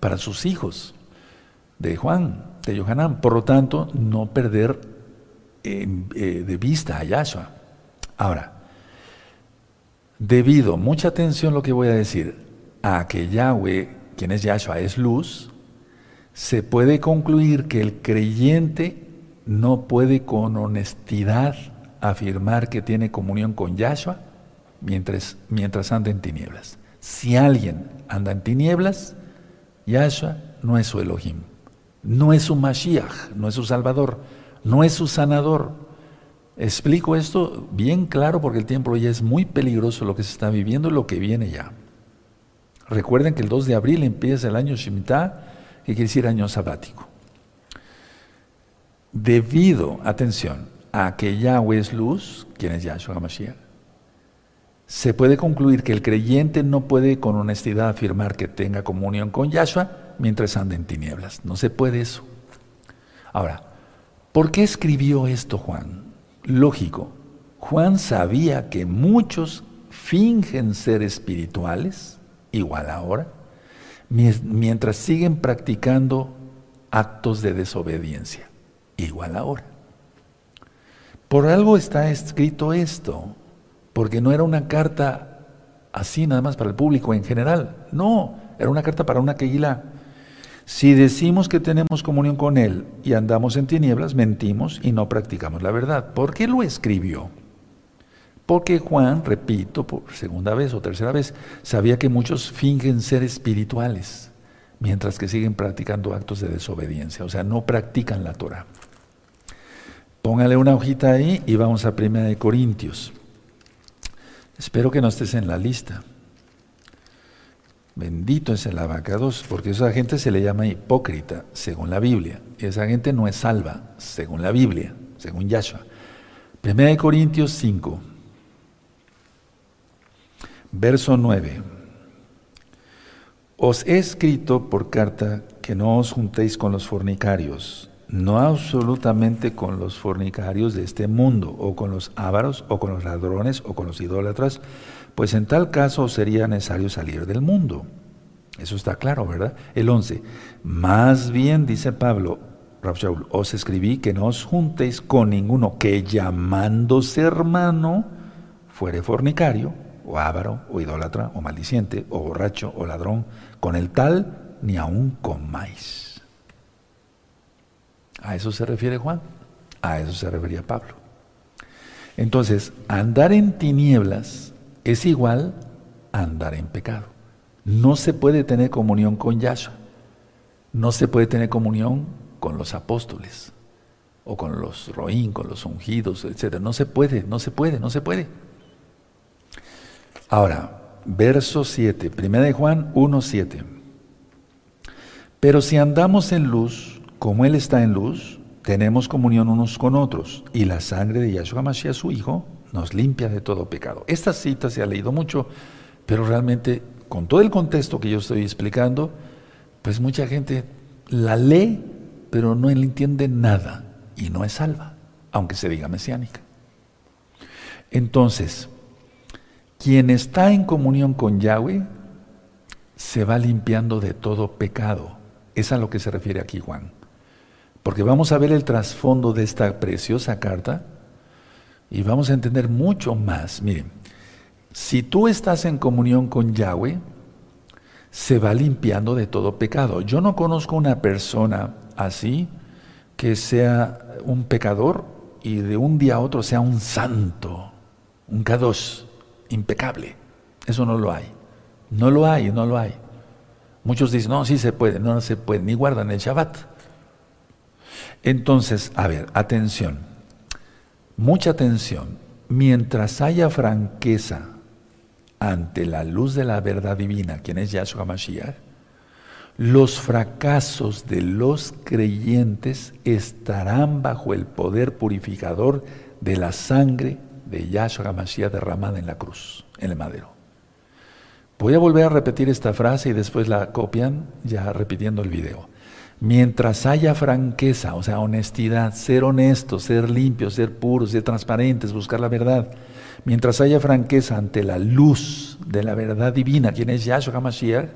para sus hijos de Juan de Yohanan. Por lo tanto, no perder eh, de vista a Yahshua. Ahora, debido, mucha atención lo que voy a decir, a que Yahweh, quien es Yahshua, es luz, se puede concluir que el creyente no puede con honestidad afirmar que tiene comunión con Yahshua mientras, mientras anda en tinieblas. Si alguien anda en tinieblas, Yahshua no es su Elohim. No es su Mashiach, no es su Salvador, no es su sanador. Explico esto bien claro porque el tiempo ya es muy peligroso lo que se está viviendo y lo que viene ya. Recuerden que el 2 de abril empieza el año Shemitah, que quiere decir año sabático. Debido, atención, a que Yahweh es luz, quien es Yahshua Mashiach, se puede concluir que el creyente no puede con honestidad afirmar que tenga comunión con Yahshua mientras anda en tinieblas. No se puede eso. Ahora, ¿por qué escribió esto Juan? Lógico, Juan sabía que muchos fingen ser espirituales, igual ahora, mientras siguen practicando actos de desobediencia. igual ahora. Por algo está escrito esto, porque no era una carta así nada más para el público en general, no, era una carta para una queguila. Si decimos que tenemos comunión con Él y andamos en tinieblas, mentimos y no practicamos la verdad. ¿Por qué lo escribió? Porque Juan, repito, por segunda vez o tercera vez, sabía que muchos fingen ser espirituales, mientras que siguen practicando actos de desobediencia, o sea, no practican la Torah. Póngale una hojita ahí y vamos a Primera de Corintios. Espero que no estés en la lista. Bendito es el abacados, porque esa gente se le llama hipócrita, según la Biblia. Y esa gente no es salva, según la Biblia, según Yahshua. Primera de Corintios 5, verso 9. Os he escrito por carta que no os juntéis con los fornicarios, no absolutamente con los fornicarios de este mundo, o con los ávaros, o con los ladrones, o con los idólatras, pues en tal caso sería necesario salir del mundo. Eso está claro, ¿verdad? El 11. Más bien, dice Pablo, Shaul, os escribí que no os juntéis con ninguno que llamándose hermano fuere fornicario, o ávaro, o idólatra, o maldiciente, o borracho, o ladrón, con el tal ni aun comáis. A eso se refiere Juan, a eso se refería Pablo. Entonces, andar en tinieblas es igual a andar en pecado. No se puede tener comunión con Yahshua. No se puede tener comunión con los apóstoles o con los roín, con los ungidos, etc. No se puede, no se puede, no se puede. Ahora, verso 7, 1 de Juan 1, 7. Pero si andamos en luz, como Él está en luz, tenemos comunión unos con otros, y la sangre de Yahshua Mashiach, su Hijo, nos limpia de todo pecado. Esta cita se ha leído mucho, pero realmente con todo el contexto que yo estoy explicando, pues mucha gente la lee, pero no entiende nada y no es salva, aunque se diga mesiánica. Entonces, quien está en comunión con Yahweh se va limpiando de todo pecado. Es a lo que se refiere aquí Juan. Porque vamos a ver el trasfondo de esta preciosa carta y vamos a entender mucho más. Miren, si tú estás en comunión con Yahweh, se va limpiando de todo pecado. Yo no conozco una persona así que sea un pecador y de un día a otro sea un santo, un kadosh impecable. Eso no lo hay. No lo hay, no lo hay. Muchos dicen, no, sí se puede, no, no se puede, ni guardan el Shabbat. Entonces, a ver, atención, mucha atención. Mientras haya franqueza ante la luz de la verdad divina, quien es Yahshua Mashiach, los fracasos de los creyentes estarán bajo el poder purificador de la sangre de Yahshua Mashiach derramada en la cruz, en el madero. Voy a volver a repetir esta frase y después la copian ya repitiendo el video. Mientras haya franqueza, o sea, honestidad, ser honestos, ser limpios, ser puros, ser transparentes, buscar la verdad, mientras haya franqueza ante la luz de la verdad divina, quien es Yahshua HaMashiach,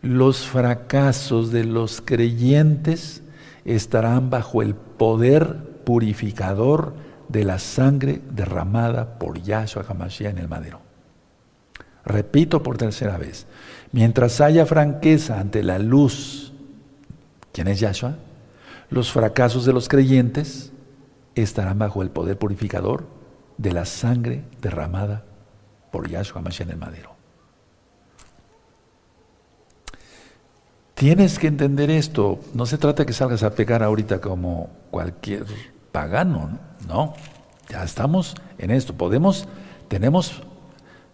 los fracasos de los creyentes estarán bajo el poder purificador de la sangre derramada por Yahshua HaMashiach en el madero. Repito por tercera vez, mientras haya franqueza ante la luz, quien es Yahshua, los fracasos de los creyentes estarán bajo el poder purificador de la sangre derramada por Yahshua Mashiach en el madero. Tienes que entender esto. No se trata que salgas a pecar ahorita como cualquier pagano, ¿no? Ya estamos en esto. Podemos, tenemos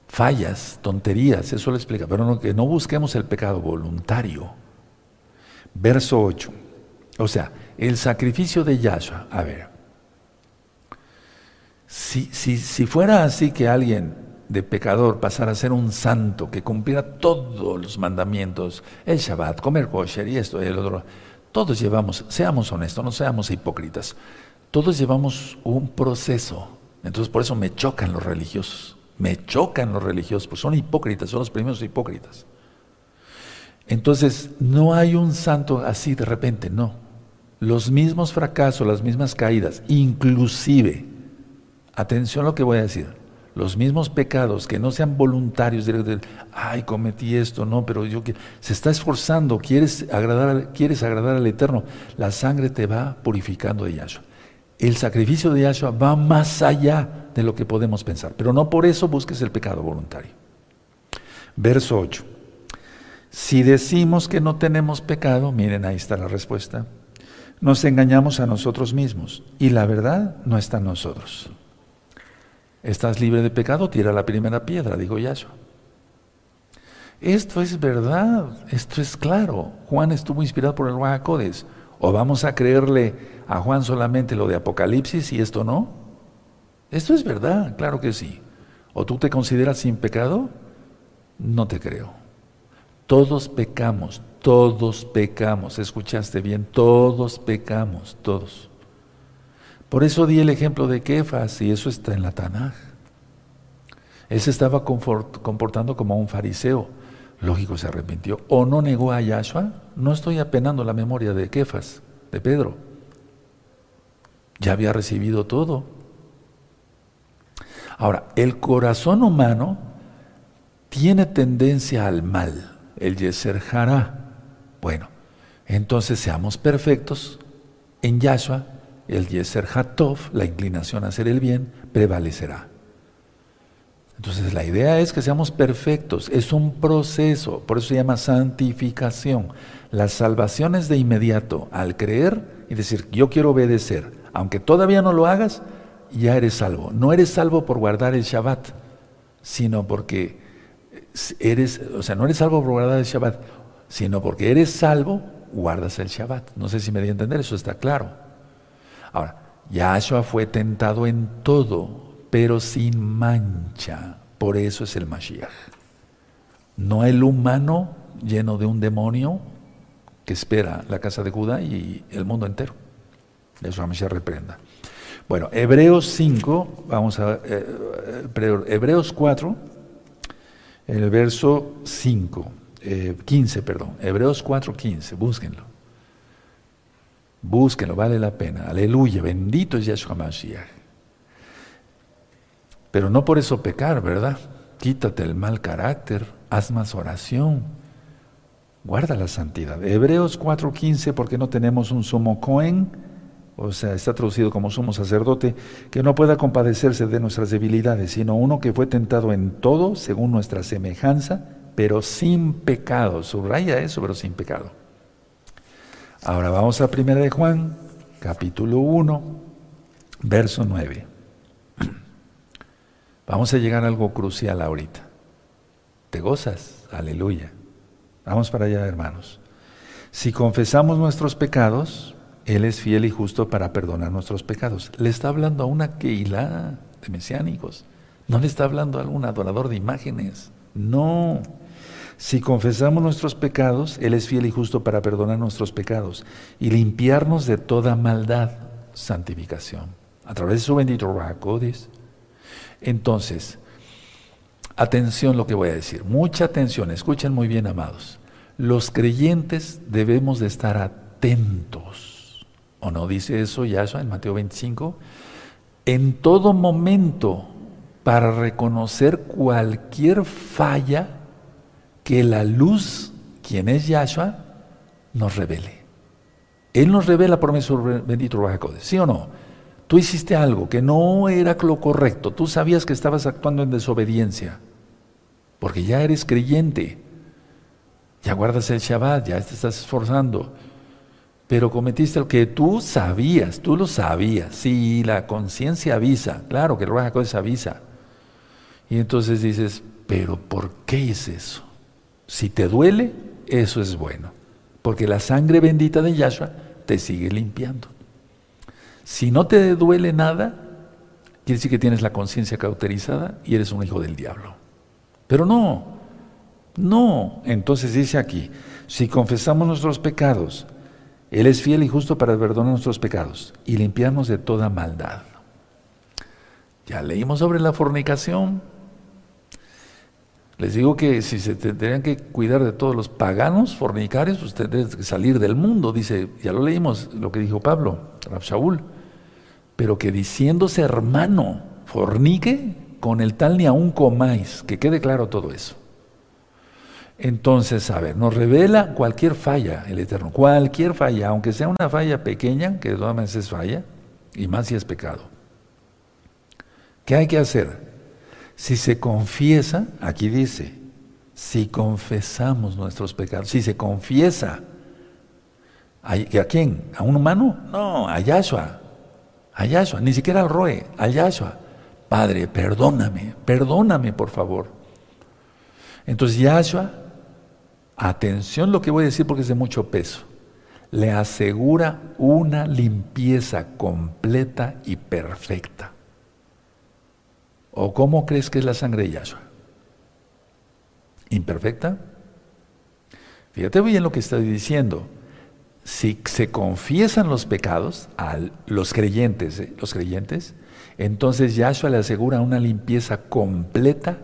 fallas, tonterías, eso lo explica, pero no, que no busquemos el pecado voluntario. Verso 8. O sea, el sacrificio de Yahshua. A ver, si, si, fuera así que alguien de pecador pasara a ser un santo que cumpliera todos los mandamientos, el Shabbat, comer kosher y esto y el otro, todos llevamos, seamos honestos, no seamos hipócritas, todos llevamos un proceso. Entonces por eso me chocan los religiosos, me chocan los religiosos, pues son hipócritas, son los primeros hipócritas. Entonces no hay un santo así de repente, no. los mismos fracasos, las mismas caídas, inclusive, atención a lo que voy a decir, los mismos pecados que no sean voluntarios, de, ay, cometí esto, no, pero yo se está esforzando, quieres agradar, quieres agradar al Eterno, la sangre te va purificando de Yahshua. El sacrificio de Yahshua va más allá de lo que podemos pensar, pero no por eso busques el pecado voluntario. Verso 8. Si decimos que no tenemos pecado, miren, ahí está la respuesta, nos engañamos a nosotros mismos y la verdad no está en nosotros. ¿Estás libre de pecado? Tira la primera piedra, dijo Yahshua. Esto es verdad, esto es claro. Juan estuvo inspirado por el Ruajacodes. ¿O vamos a creerle a Juan solamente lo de Apocalipsis y esto no? Esto es verdad, claro que sí. ¿O tú te consideras sin pecado? No te creo. Todos pecamos, todos pecamos. ¿Escuchaste bien? Todos pecamos, todos. Por eso di el ejemplo de Kefas y eso está en la Tanaj. Él se estaba comportando como un fariseo. Lógico, se arrepintió. O no negó a Yahshua. No estoy apenando la memoria de Kefas, de Pedro. Ya había recibido todo. Ahora, el corazón humano tiene tendencia al mal, el Yeser Hará. Bueno, entonces seamos perfectos en Yahshua el Yeser Hatov, la inclinación a hacer el bien, prevalecerá. Entonces la idea es que seamos perfectos, es un proceso, por eso se llama santificación. La salvación es de inmediato, al creer y decir, yo quiero obedecer, aunque todavía no lo hagas, ya eres salvo. No eres salvo por guardar el Shabbat, sino porque eres, o sea, no eres salvo por guardar el Shabbat, sino porque eres salvo, guardas el Shabbat. No sé si me di a entender, eso está claro. Ahora, Yahshua fue tentado en todo, pero sin mancha. Por eso es el Mashiach. No el humano lleno de un demonio que espera la casa de Judá y el mundo entero. Eso Mashiach reprenda. Bueno, Hebreos 5, vamos a eh, eh, Hebreos 4, el verso 5, 15, eh, perdón, Hebreos 4, 15, búsquenlo. Búsquenlo, vale la pena. Aleluya, bendito es Yahshua Mashiach. Pero no por eso pecar, ¿verdad? Quítate el mal carácter, haz más oración, guarda la santidad. Hebreos 4:15, porque no tenemos un sumo cohen, o sea, está traducido como sumo sacerdote, que no pueda compadecerse de nuestras debilidades, sino uno que fue tentado en todo, según nuestra semejanza, pero sin pecado. Subraya eso, pero sin pecado. Ahora vamos a 1 de Juan, capítulo 1, verso 9. Vamos a llegar a algo crucial ahorita. ¿Te gozas? Aleluya. Vamos para allá, hermanos. Si confesamos nuestros pecados, Él es fiel y justo para perdonar nuestros pecados. Le está hablando a una Keilah de mesiánicos. No le está hablando a algún adorador de imágenes. No. Si confesamos nuestros pecados, Él es fiel y justo para perdonar nuestros pecados y limpiarnos de toda maldad, santificación, a través de su bendito Rahakodis. Entonces, atención lo que voy a decir, mucha atención, escuchen muy bien, amados. Los creyentes debemos de estar atentos, ¿o no dice eso Yahshua en Mateo 25? En todo momento, para reconocer cualquier falla que la luz, quien es Yahshua, nos revele. Él nos revela por medio de bendito Ruajacodes, ¿sí o no? Tú hiciste algo que no era lo correcto, tú sabías que estabas actuando en desobediencia, porque ya eres creyente, ya guardas el Shabbat, ya te estás esforzando, pero cometiste lo que tú sabías, tú lo sabías, sí, la conciencia avisa, claro que el Ruajacodes avisa, y entonces dices, pero ¿por qué hice eso? Si te duele, eso es bueno, porque la sangre bendita de Yahshua te sigue limpiando. Si no te duele nada, quiere decir que tienes la conciencia cauterizada y eres un hijo del diablo. Pero no, no. Entonces dice aquí, si confesamos nuestros pecados, Él es fiel y justo para perdonar nuestros pecados y limpiarnos de toda maldad. Ya leímos sobre la fornicación, Les digo que si se tendrían que cuidar de todos los paganos, fornicarios, ustedes tendrían que salir del mundo, dice, ya lo leímos, lo que dijo Pablo, Rab Shaul, pero que diciéndose hermano, fornique, con el tal ni aún comáis, que quede claro todo eso. Entonces, a ver, nos revela cualquier falla el Eterno, cualquier falla, aunque sea una falla pequeña, que de todas maneras es falla, y más si es pecado. ¿Qué hay que hacer? Si se confiesa, aquí dice, si confesamos nuestros pecados, si se confiesa, ¿a, quién? ¿A un humano? No, a Yahshua, a Yahshua, ni siquiera al Roe, a Yahshua. Padre, perdóname, perdóname por favor. Entonces Yahshua, atención lo que voy a decir porque es de mucho peso, le asegura una limpieza completa y perfecta. ¿O cómo crees que es la sangre de Yahshua? ¿Imperfecta? Fíjate bien lo que estoy diciendo. Si se confiesan los pecados a los creyentes, ¿eh? los creyentes, entonces Yahshua le asegura una limpieza completa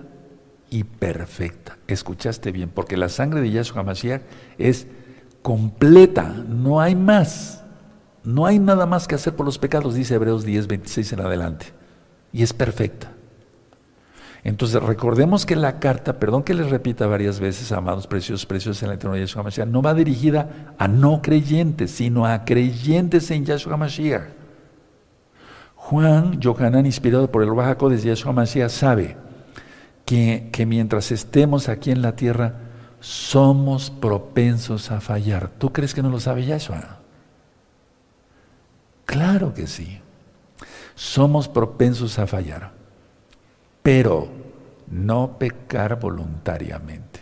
y perfecta. Escuchaste bien, porque la sangre de Yahshua Mashiach es completa, no hay más. No hay nada más que hacer por los pecados, dice Hebreos 10, 26 en adelante. Y es perfecta. Entonces recordemos que la carta, perdón que les repita varias veces, amados preciosos, preciosos en la eternidad de Yahshua Mashiach, no va dirigida a no creyentes, sino a creyentes en Yahshua Mashiach. Juan, Yohanan, inspirado por el Bajaco de Yahshua Mashiach, sabe que, mientras estemos aquí en la tierra, somos propensos a fallar. ¿Tú crees que no lo sabe Yahshua? Claro que sí. Somos propensos a fallar pero no pecar voluntariamente.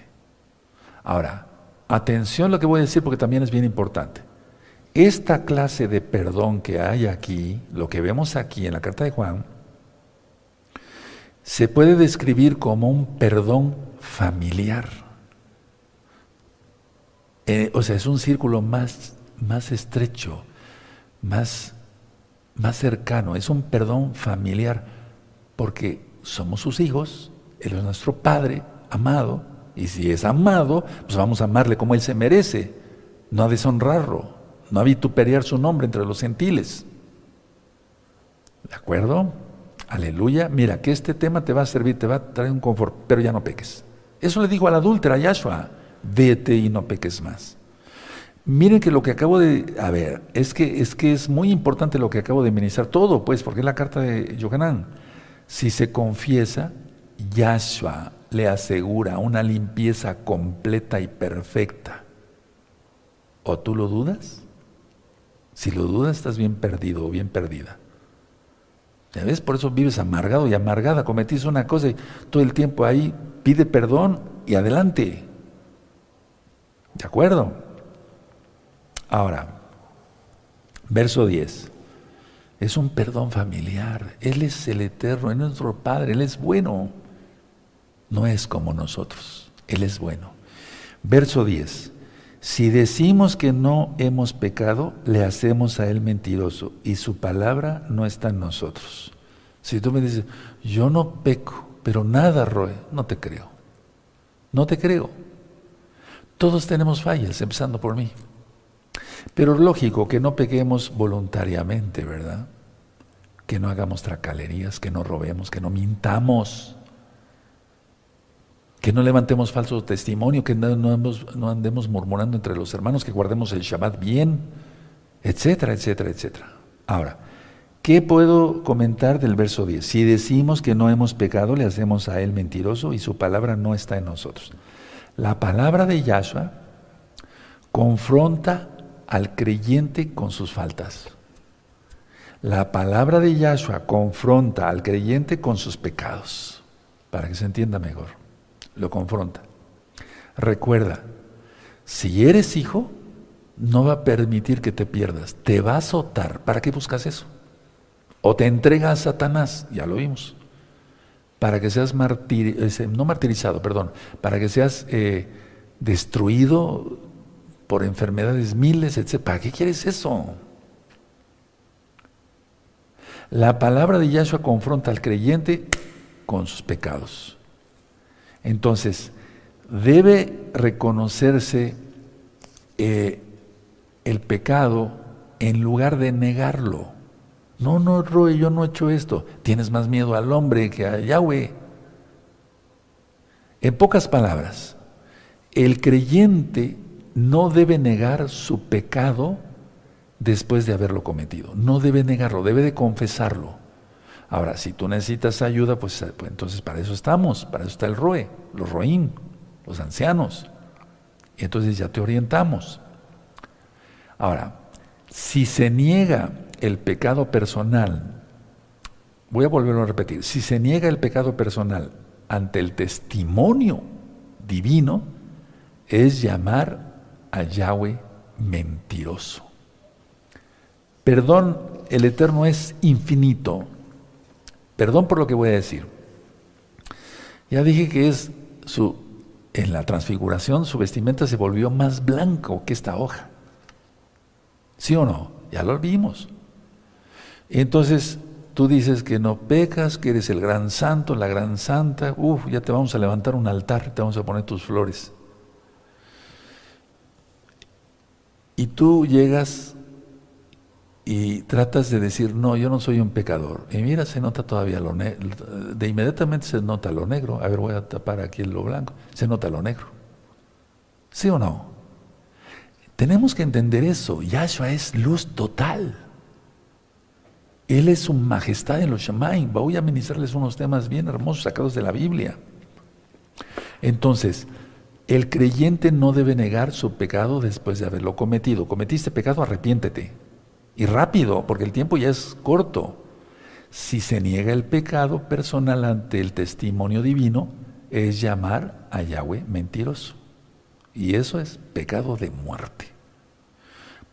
Ahora, atención a lo que voy a decir porque también es bien importante. Esta clase de perdón que hay aquí, lo que vemos aquí en la carta de Juan, se puede describir como un perdón familiar. Eh, o sea, es un círculo más, más estrecho, más, más cercano, es un perdón familiar, porque somos sus hijos, Él es nuestro Padre amado, y si es amado, pues vamos a amarle como Él se merece, no a deshonrarlo, no a vituperiar su nombre entre los gentiles. ¿De acuerdo? Aleluya. Mira, que este tema te va a servir, te va a traer un confort, pero ya no peques. Eso le dijo a la adúltera, Yahshua, vete y no peques más. Miren que lo que acabo de, a ver, es que es que es muy importante lo que acabo de ministrar, todo, pues, porque es la carta de Yohanan. Si se confiesa, Yahshua le asegura una limpieza completa y perfecta. ¿O tú lo dudas? Si lo dudas, estás bien perdido o bien perdida. ¿Ya ves? Por eso vives amargado y amargada. Cometiste una cosa y todo el tiempo ahí pide perdón y adelante. ¿De acuerdo? Ahora, verso 10. Es un perdón familiar. Él es el eterno, es nuestro Padre, Él es bueno. No es como nosotros, Él es bueno. Verso 10. Si decimos que no hemos pecado, le hacemos a Él mentiroso y su palabra no está en nosotros. Si tú me dices, yo no peco, pero nada, Roe, no te creo. No te creo. Todos tenemos fallas, empezando por mí. Pero lógico que no peguemos voluntariamente, ¿verdad? Que no hagamos tracalerías, que no robemos, que no mintamos, que no levantemos falso testimonio, que no, no andemos murmurando entre los hermanos, que guardemos el Shabbat bien, etcétera, etcétera, etcétera. Ahora, ¿qué puedo comentar del verso 10? Si decimos que no hemos pecado, le hacemos a él mentiroso y su palabra no está en nosotros. La palabra de Yahshua confronta al creyente con sus faltas. La palabra de Yahshua confronta al creyente con sus pecados, para que se entienda mejor. Lo confronta. Recuerda, si eres hijo, no va a permitir que te pierdas, te va a azotar. ¿Para qué buscas eso? O te entrega a Satanás, ya lo vimos, para que seas martirizado, no martirizado, perdón, para que seas eh, destruido por enfermedades miles, etc. ¿Para qué quieres eso? La palabra de Yahshua confronta al creyente con sus pecados. Entonces, debe reconocerse eh, el pecado en lugar de negarlo. No, no, Roy, yo no he hecho esto. Tienes más miedo al hombre que a Yahweh. En pocas palabras, el creyente no debe negar su pecado después de haberlo cometido. No debe negarlo, debe de confesarlo. Ahora, si tú necesitas ayuda, pues, pues entonces para eso estamos, para eso está el ROE, los ROIN, los ancianos. Y entonces ya te orientamos. Ahora, si se niega el pecado personal, voy a volverlo a repetir, si se niega el pecado personal ante el testimonio divino, es llamar a Yahweh mentiroso. Perdón, el Eterno es infinito. Perdón por lo que voy a decir. Ya dije que es su, en la transfiguración su vestimenta se volvió más blanco que esta hoja. ¿Sí o no? Ya lo vimos. Entonces, tú dices que no pecas, que eres el gran santo, la gran santa, uff, ya te vamos a levantar un altar, te vamos a poner tus flores. Y tú llegas y tratas de decir, no, yo no soy un pecador. Y mira, se nota todavía lo negro, de inmediatamente se nota lo negro. A ver, voy a tapar aquí lo blanco. Se nota lo negro. ¿Sí o no? Tenemos que entender eso. Yahshua es luz total. Él es su majestad en los Shemaim. Voy a ministrarles unos temas bien hermosos sacados de la Biblia. Entonces, el creyente no debe negar su pecado después de haberlo cometido. Cometiste pecado, arrepiéntete. Y rápido, porque el tiempo ya es corto. Si se niega el pecado personal ante el testimonio divino, es llamar a Yahweh mentiroso. Y eso es pecado de muerte.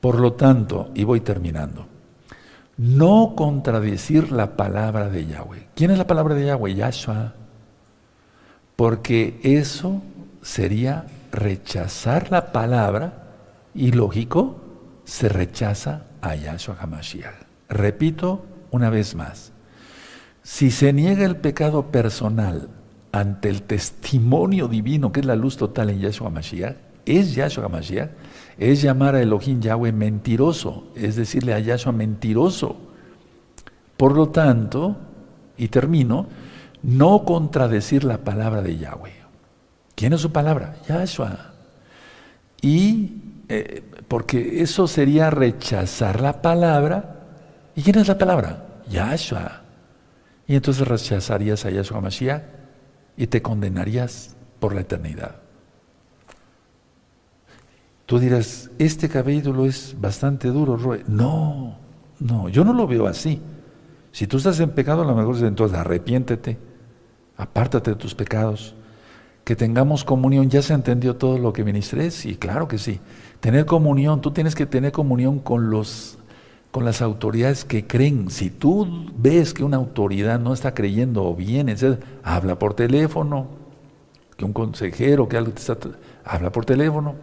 Por lo tanto, y voy terminando, no contradecir la palabra de Yahweh. ¿Quién es la palabra de Yahweh? Yahshua. Porque eso sería rechazar la palabra y lógico, se rechaza a Yahshua HaMashiach. Repito una vez más, si se niega el pecado personal ante el testimonio divino, que es la luz total en Yahshua HaMashiach, es Yahshua HaMashiach, es llamar a Elohim Yahweh mentiroso, es decirle a Yahshua mentiroso. Por lo tanto, y termino, no contradecir la palabra de Yahweh. ¿Quién es su palabra? Yahshua. Y eh, porque eso sería rechazar la palabra. ¿Y quién es la palabra? Yahshua. Y entonces rechazarías a Yahshua Mashiach y te condenarías por la eternidad. Tú dirás, este capítulo es bastante duro, Roy. No, no, yo no lo veo así. Si tú estás en pecado, a lo mejor entonces arrepiéntete, apártate de tus pecados, que tengamos comunión. ¿Ya se entendió todo lo que ministré? Sí, claro que sí. Tener comunión, tú tienes que tener comunión con los con las autoridades que creen. Si tú ves que una autoridad no está creyendo o bien, habla por teléfono, que un consejero, que algo te está habla por teléfono.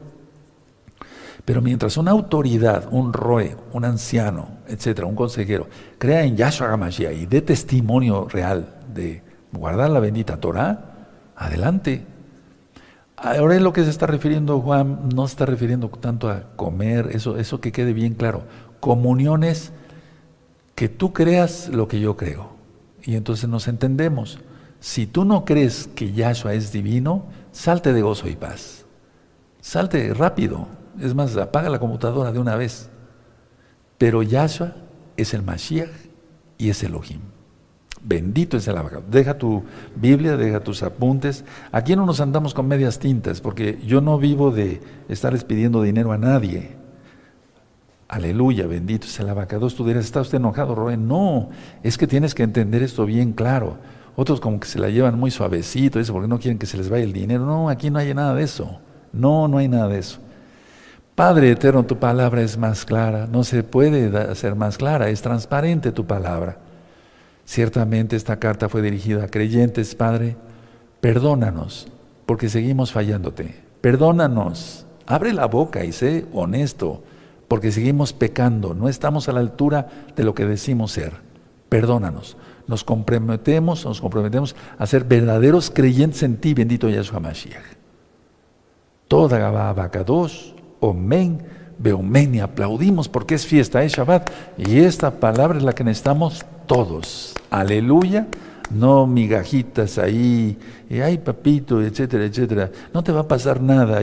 Pero mientras una autoridad, un roe, un anciano, etcétera, un consejero, crea en Yahshua HaMashiach y dé testimonio real de guardar la bendita Torah, adelante. Ahora es lo que se está refiriendo Juan, no se está refiriendo tanto a comer, eso, eso que quede bien claro. Comuniones que tú creas lo que yo creo. Y entonces nos entendemos. Si tú no crees que Yahshua es divino, salte de gozo y paz. Salte rápido. Es más, apaga la computadora de una vez. Pero Yahshua es el Mashiach y es Elohim. Bendito es el abogado. Deja tu Biblia, deja tus apuntes. Aquí no nos andamos con medias tintas, porque yo no vivo de estarles pidiendo dinero a nadie. Aleluya, bendito es el abacados. Tú dirás, ¿está usted enojado, Roe? No, es que tienes que entender esto bien claro. Otros como que se la llevan muy suavecito, eso porque no quieren que se les vaya el dinero. No, aquí no hay nada de eso. No, no hay nada de eso. Padre eterno, tu palabra es más clara. No se puede hacer más clara, es transparente tu palabra. Ciertamente esta carta fue dirigida a creyentes, Padre. Perdónanos, porque seguimos fallándote. Perdónanos. Abre la boca y sé honesto, porque seguimos pecando. No estamos a la altura de lo que decimos ser. perdónanos. Nos comprometemos, nos comprometemos a ser verdaderos creyentes en ti, bendito Yahshua Mashiach. Toda Gabá dos, Omen, Beomen, y aplaudimos porque es fiesta, es Shabbat. Y esta palabra es la que necesitamos todos. Aleluya. No migajitas ahí, y ay papito, etcétera, etcétera. No te va a pasar nada.